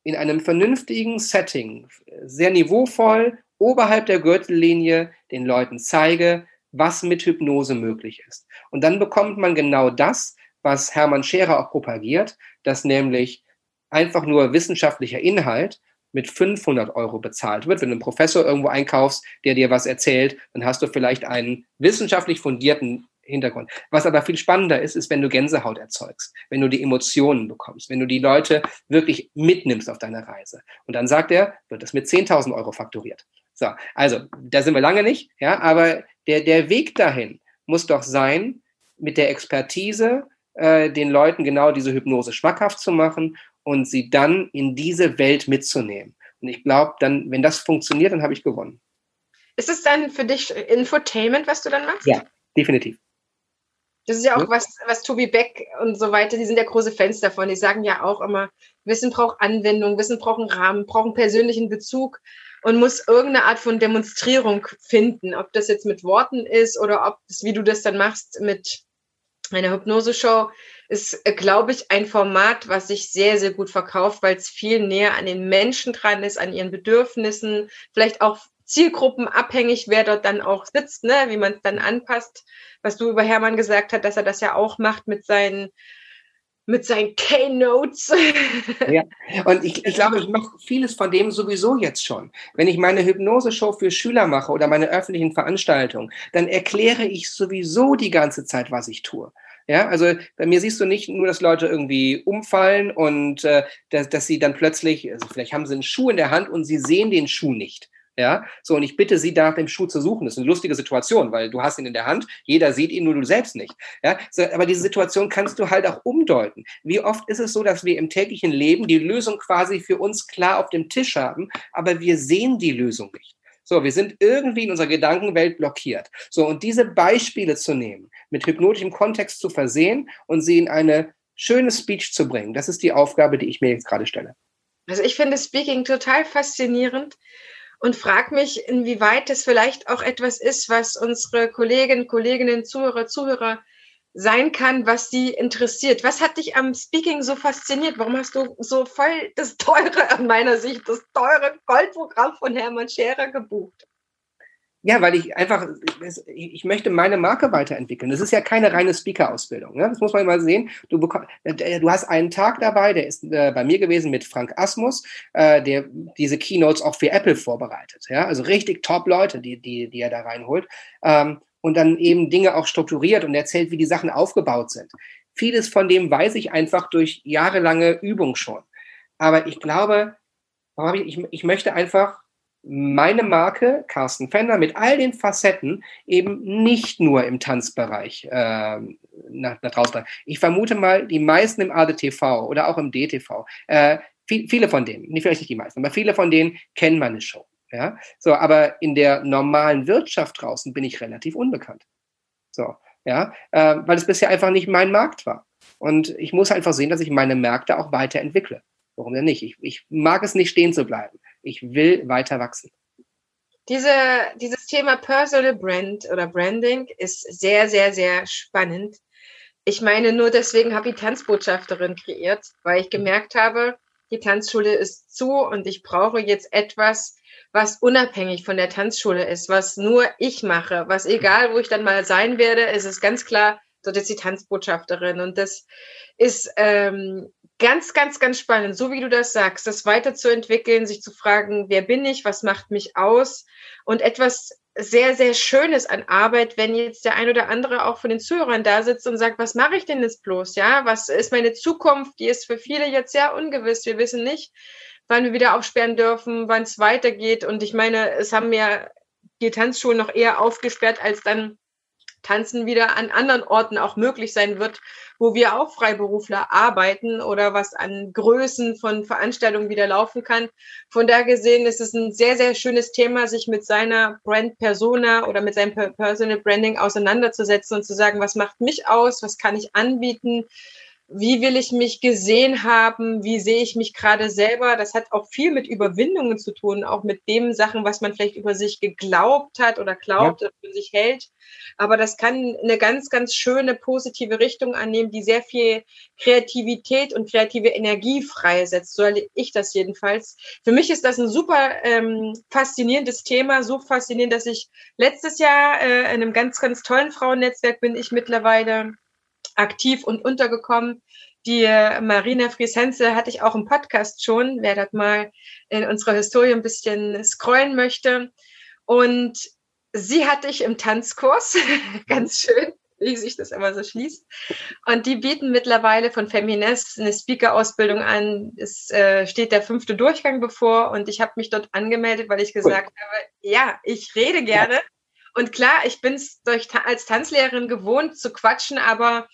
in einem vernünftigen Setting, sehr niveauvoll, oberhalb der Gürtellinie den Leuten zeige, was mit Hypnose möglich ist. Und dann bekommt man genau das, was Hermann Scherer auch propagiert, dass nämlich einfach nur wissenschaftlicher Inhalt mit 500 Euro bezahlt wird. Wenn du einen Professor irgendwo einkaufst, der dir was erzählt, dann hast du vielleicht einen wissenschaftlich fundierten Hintergrund. Was aber viel spannender ist, ist, wenn du Gänsehaut erzeugst, wenn du die Emotionen bekommst, wenn du die Leute wirklich mitnimmst auf deiner Reise. Und dann sagt er, wird das mit 10.000 Euro fakturiert. So, also da sind wir lange nicht, ja, aber der, der Weg dahin muss doch sein, mit der Expertise äh, den Leuten genau diese Hypnose schmackhaft zu machen und sie dann in diese Welt mitzunehmen. Und ich glaube, dann, wenn das funktioniert, dann habe ich gewonnen. Ist es dann für dich Infotainment, was du dann machst? Ja, definitiv. Das ist ja auch was, was Tobi Beck und so weiter, die sind ja große Fans davon. Die sagen ja auch immer, Wissen braucht Anwendung, Wissen braucht einen Rahmen, braucht einen persönlichen Bezug und muss irgendeine Art von Demonstrierung finden. Ob das jetzt mit Worten ist oder ob das, wie du das dann machst, mit einer Hypnose-Show, ist, glaube ich, ein Format, was sich sehr, sehr gut verkauft, weil es viel näher an den Menschen dran ist, an ihren Bedürfnissen, vielleicht auch zielgruppenabhängig, wer dort dann auch sitzt, ne, wie man es dann anpasst. Was du über Hermann gesagt hast, dass er das ja auch macht mit seinen mit seinen Keynotes. ja, und ich, ich glaube, ich mache vieles von dem sowieso jetzt schon. Wenn ich meine Hypnose-Show für Schüler mache oder meine öffentlichen Veranstaltungen, dann erkläre ich sowieso die ganze Zeit, was ich tue. Ja, also bei mir siehst du nicht nur, dass Leute irgendwie umfallen und äh, dass, dass sie dann plötzlich, also vielleicht haben sie einen Schuh in der Hand und sie sehen den Schuh nicht. Ja, so und ich bitte Sie, nach dem Schuh zu suchen. Das ist eine lustige Situation, weil du hast ihn in der Hand, jeder sieht ihn, nur du selbst nicht. Ja, so, aber diese Situation kannst du halt auch umdeuten. Wie oft ist es so, dass wir im täglichen Leben die Lösung quasi für uns klar auf dem Tisch haben, aber wir sehen die Lösung nicht. So, wir sind irgendwie in unserer Gedankenwelt blockiert. So, und diese Beispiele zu nehmen, mit hypnotischem Kontext zu versehen und sie in eine schöne Speech zu bringen, das ist die Aufgabe, die ich mir jetzt gerade stelle. Also ich finde Speaking total faszinierend und frage mich, inwieweit es vielleicht auch etwas ist, was unsere Kolleginnen, Kolleginnen, Zuhörer, Zuhörer sein kann, was sie interessiert. Was hat dich am Speaking so fasziniert? Warum hast du so voll das teure, an meiner Sicht, das teure Goldprogramm von Hermann Scherer gebucht? Ja, weil ich einfach, ich möchte meine Marke weiterentwickeln. Das ist ja keine reine Speaker-Ausbildung. Ne? Das muss man mal sehen. Du, bekomm, äh, du hast einen Tag dabei, der ist äh, bei mir gewesen mit Frank Asmus, äh, der diese Keynotes auch für Apple vorbereitet. Ja? Also richtig top Leute, die, die, die er da reinholt. Ähm, und dann eben Dinge auch strukturiert und erzählt, wie die Sachen aufgebaut sind. Vieles von dem weiß ich einfach durch jahrelange Übung schon. Aber ich glaube, ich, ich möchte einfach meine Marke, Carsten Fender, mit all den Facetten eben nicht nur im Tanzbereich äh, nach, nach draußen. Ich vermute mal, die meisten im ADTV oder auch im DTV, äh, viel, viele von denen, nicht vielleicht nicht die meisten, aber viele von denen kennen meine Show. Ja, so, aber in der normalen Wirtschaft draußen bin ich relativ unbekannt. So, ja, äh, weil es bisher einfach nicht mein Markt war. Und ich muss einfach sehen, dass ich meine Märkte auch weiterentwickle. Warum denn nicht? Ich, ich mag es nicht stehen zu bleiben. Ich will weiter wachsen. Diese, dieses Thema Personal Brand oder Branding ist sehr, sehr, sehr spannend. Ich meine, nur deswegen habe ich Tanzbotschafterin kreiert, weil ich gemerkt habe, die Tanzschule ist zu und ich brauche jetzt etwas, was unabhängig von der Tanzschule ist, was nur ich mache, was egal, wo ich dann mal sein werde, ist es ganz klar, dort ist die Tanzbotschafterin. Und das ist ähm, ganz, ganz, ganz spannend, so wie du das sagst, das weiterzuentwickeln, sich zu fragen, wer bin ich, was macht mich aus? Und etwas sehr, sehr Schönes an Arbeit, wenn jetzt der ein oder andere auch von den Zuhörern da sitzt und sagt, was mache ich denn jetzt bloß, ja, was ist meine Zukunft, die ist für viele jetzt sehr ungewiss, wir wissen nicht, wann wir wieder aufsperren dürfen, wann es weitergeht. Und ich meine, es haben ja die Tanzschulen noch eher aufgesperrt, als dann Tanzen wieder an anderen Orten auch möglich sein wird, wo wir auch Freiberufler arbeiten oder was an Größen von Veranstaltungen wieder laufen kann. Von da gesehen ist es ein sehr, sehr schönes Thema, sich mit seiner Brand Persona oder mit seinem Personal Branding auseinanderzusetzen und zu sagen, was macht mich aus, was kann ich anbieten, wie will ich mich gesehen haben, wie sehe ich mich gerade selber. Das hat auch viel mit Überwindungen zu tun, auch mit dem Sachen, was man vielleicht über sich geglaubt hat oder glaubt ja. oder für sich hält. Aber das kann eine ganz, ganz schöne positive Richtung annehmen, die sehr viel Kreativität und kreative Energie freisetzt. So erlebe ich das jedenfalls. Für mich ist das ein super ähm, faszinierendes Thema, so faszinierend, dass ich letztes Jahr äh, in einem ganz, ganz tollen Frauennetzwerk bin ich mittlerweile aktiv und untergekommen. Die äh, Marina Fries-Henze hatte ich auch im Podcast schon, wer das mal in unserer Historie ein bisschen scrollen möchte. Und sie hatte ich im Tanzkurs, ganz schön. wie sich das immer so schließt. Und die bieten mittlerweile von Feminist eine Speaker-Ausbildung an. Es äh, steht der fünfte Durchgang bevor und ich habe mich dort angemeldet, weil ich gesagt cool. habe, ja, ich rede gerne. Und klar, ich bin es als Tanzlehrerin gewohnt zu quatschen, aber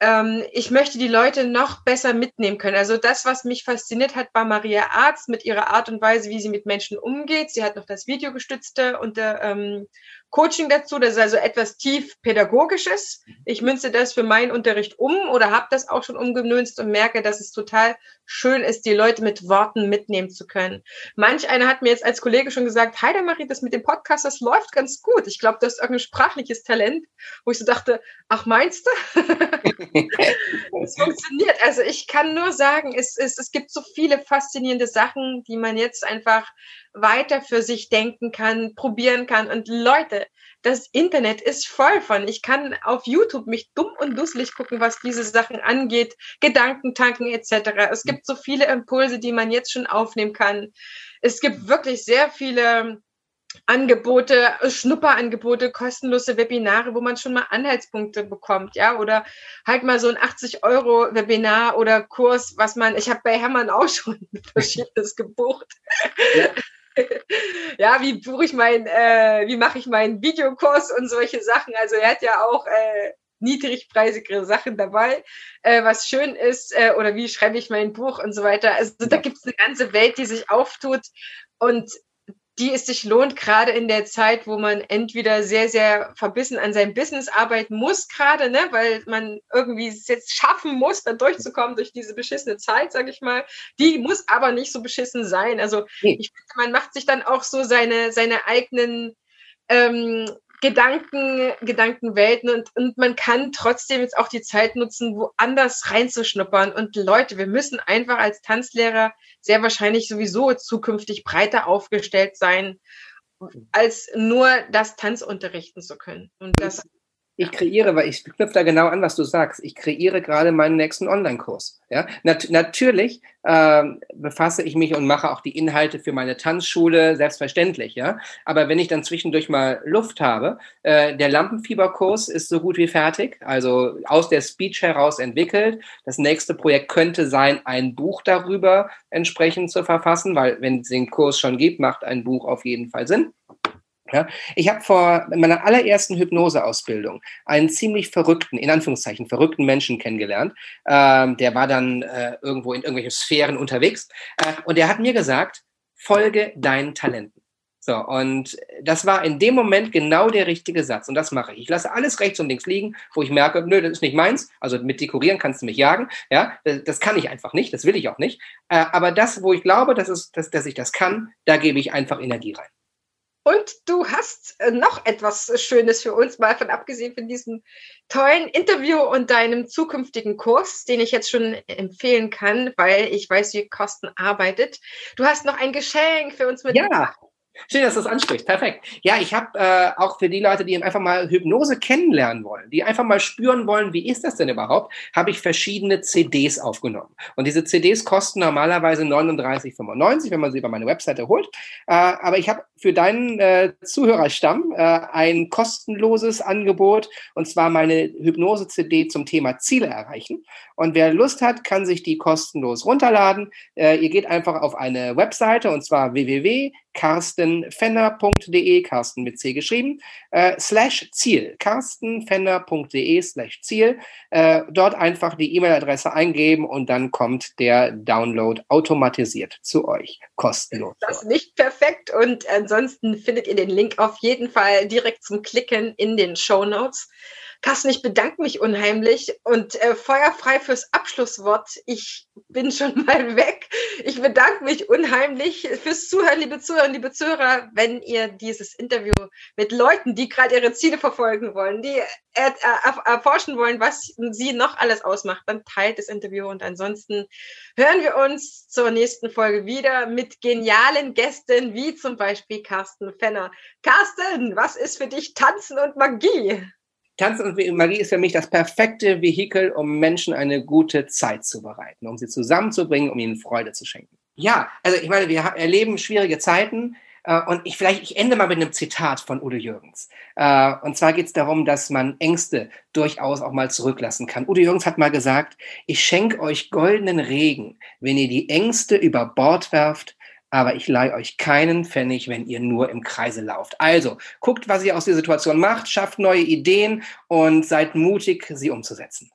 ähm, ich möchte die Leute noch besser mitnehmen können. Also das, was mich fasziniert hat, war Maria Arzt mit ihrer Art und Weise, wie sie mit Menschen umgeht. Sie hat noch das Videogestützte und ähm, Coaching dazu. Das ist also etwas tief pädagogisches. Ich münze das für meinen Unterricht um oder habe das auch schon umgemünzt und merke, dass es total schön ist, die Leute mit Worten mitnehmen zu können. Manch einer hat mir jetzt als Kollege schon gesagt, Heider Marie, das mit dem Podcast, das läuft ganz gut. Ich glaube, du hast irgendein sprachliches Talent, wo ich so dachte, ach meinst du? Es funktioniert. Also ich kann nur sagen, es, es, es gibt so viele faszinierende Sachen, die man jetzt einfach weiter für sich denken kann, probieren kann. Und Leute, das Internet ist voll von. Ich kann auf YouTube mich dumm und dusselig gucken, was diese Sachen angeht, Gedanken tanken etc. Es gibt so viele Impulse, die man jetzt schon aufnehmen kann. Es gibt wirklich sehr viele Angebote, Schnupperangebote, kostenlose Webinare, wo man schon mal Anhaltspunkte bekommt, ja, oder halt mal so ein 80 Euro Webinar oder Kurs, was man, ich habe bei Hermann auch schon verschiedenes gebucht. Ja. ja, wie buche ich mein, äh, wie mache ich meinen Videokurs und solche Sachen. Also er hat ja auch äh, niedrigpreisigere Sachen dabei, äh, was schön ist, äh, oder wie schreibe ich mein Buch und so weiter. Also da gibt es eine ganze Welt, die sich auftut. Und die es sich lohnt, gerade in der Zeit, wo man entweder sehr, sehr verbissen an seinem Business arbeiten muss, gerade, ne, weil man irgendwie es jetzt schaffen muss, da durchzukommen durch diese beschissene Zeit, sag ich mal. Die muss aber nicht so beschissen sein. Also ich finde, man macht sich dann auch so seine, seine eigenen ähm, Gedanken, Gedankenwelten und, und man kann trotzdem jetzt auch die Zeit nutzen, woanders reinzuschnuppern. Und Leute, wir müssen einfach als Tanzlehrer sehr wahrscheinlich sowieso zukünftig breiter aufgestellt sein, als nur das Tanz unterrichten zu können. Und das ich kreiere, weil ich knüpfe da genau an, was du sagst. Ich kreiere gerade meinen nächsten Online-Kurs. Ja, Nat natürlich ähm, befasse ich mich und mache auch die Inhalte für meine Tanzschule selbstverständlich. Ja, aber wenn ich dann zwischendurch mal Luft habe, äh, der Lampenfieberkurs ist so gut wie fertig, also aus der Speech heraus entwickelt. Das nächste Projekt könnte sein, ein Buch darüber entsprechend zu verfassen, weil wenn es den Kurs schon gibt, macht ein Buch auf jeden Fall Sinn. Ja, ich habe vor meiner allerersten Hypnoseausbildung einen ziemlich verrückten, in Anführungszeichen verrückten Menschen kennengelernt. Ähm, der war dann äh, irgendwo in irgendwelchen Sphären unterwegs äh, und der hat mir gesagt, folge deinen Talenten. So, und das war in dem Moment genau der richtige Satz. Und das mache ich. Ich lasse alles rechts und links liegen, wo ich merke, nö, das ist nicht meins. Also mit Dekorieren kannst du mich jagen. Ja, das, kann ich einfach nicht. Das will ich auch nicht. Äh, aber das, wo ich glaube, dass, es, dass, dass ich das kann, da gebe ich einfach Energie rein. Und du hast äh, noch etwas Schönes für uns, mal von abgesehen von diesem tollen Interview und deinem zukünftigen Kurs, den ich jetzt schon empfehlen kann, weil ich weiß, wie Kosten arbeitet. Du hast noch ein Geschenk für uns mit. Ja. Schön, dass du das ansprichst. Perfekt. Ja, ich habe äh, auch für die Leute, die einfach mal Hypnose kennenlernen wollen, die einfach mal spüren wollen, wie ist das denn überhaupt, habe ich verschiedene CDs aufgenommen. Und diese CDs kosten normalerweise 39,95, wenn man sie über meine Webseite holt. Äh, aber ich habe für deinen äh, Zuhörerstamm äh, ein kostenloses Angebot, und zwar meine Hypnose-CD zum Thema Ziele erreichen. Und wer Lust hat, kann sich die kostenlos runterladen. Äh, ihr geht einfach auf eine Webseite, und zwar www carstenfenner.de, Carsten mit C geschrieben, äh, slash Ziel, carstenfenner.de slash Ziel. Äh, dort einfach die E-Mail-Adresse eingeben und dann kommt der Download automatisiert zu euch, kostenlos. Das ist nicht perfekt und ansonsten findet ihr den Link auf jeden Fall direkt zum Klicken in den Show Notes. Carsten, ich bedanke mich unheimlich und äh, feuerfrei fürs Abschlusswort. Ich bin schon mal weg. Ich bedanke mich unheimlich fürs Zuhören, liebe Zuhörer, liebe Zuhörer, wenn ihr dieses Interview mit Leuten, die gerade ihre Ziele verfolgen wollen, die er, erforschen wollen, was sie noch alles ausmacht, dann teilt das Interview und ansonsten hören wir uns zur nächsten Folge wieder mit genialen Gästen wie zum Beispiel Carsten Fenner. Carsten, was ist für dich Tanzen und Magie? Tanzen und Magie ist für mich das perfekte Vehikel, um Menschen eine gute Zeit zu bereiten, um sie zusammenzubringen, um ihnen Freude zu schenken. Ja, also ich meine, wir erleben schwierige Zeiten. Äh, und ich vielleicht, ich ende mal mit einem Zitat von Udo Jürgens. Äh, und zwar geht es darum, dass man Ängste durchaus auch mal zurücklassen kann. Udo Jürgens hat mal gesagt, ich schenke euch goldenen Regen, wenn ihr die Ängste über Bord werft, aber ich leihe euch keinen Pfennig, wenn ihr nur im Kreise lauft. Also guckt, was ihr aus der Situation macht, schafft neue Ideen und seid mutig, sie umzusetzen.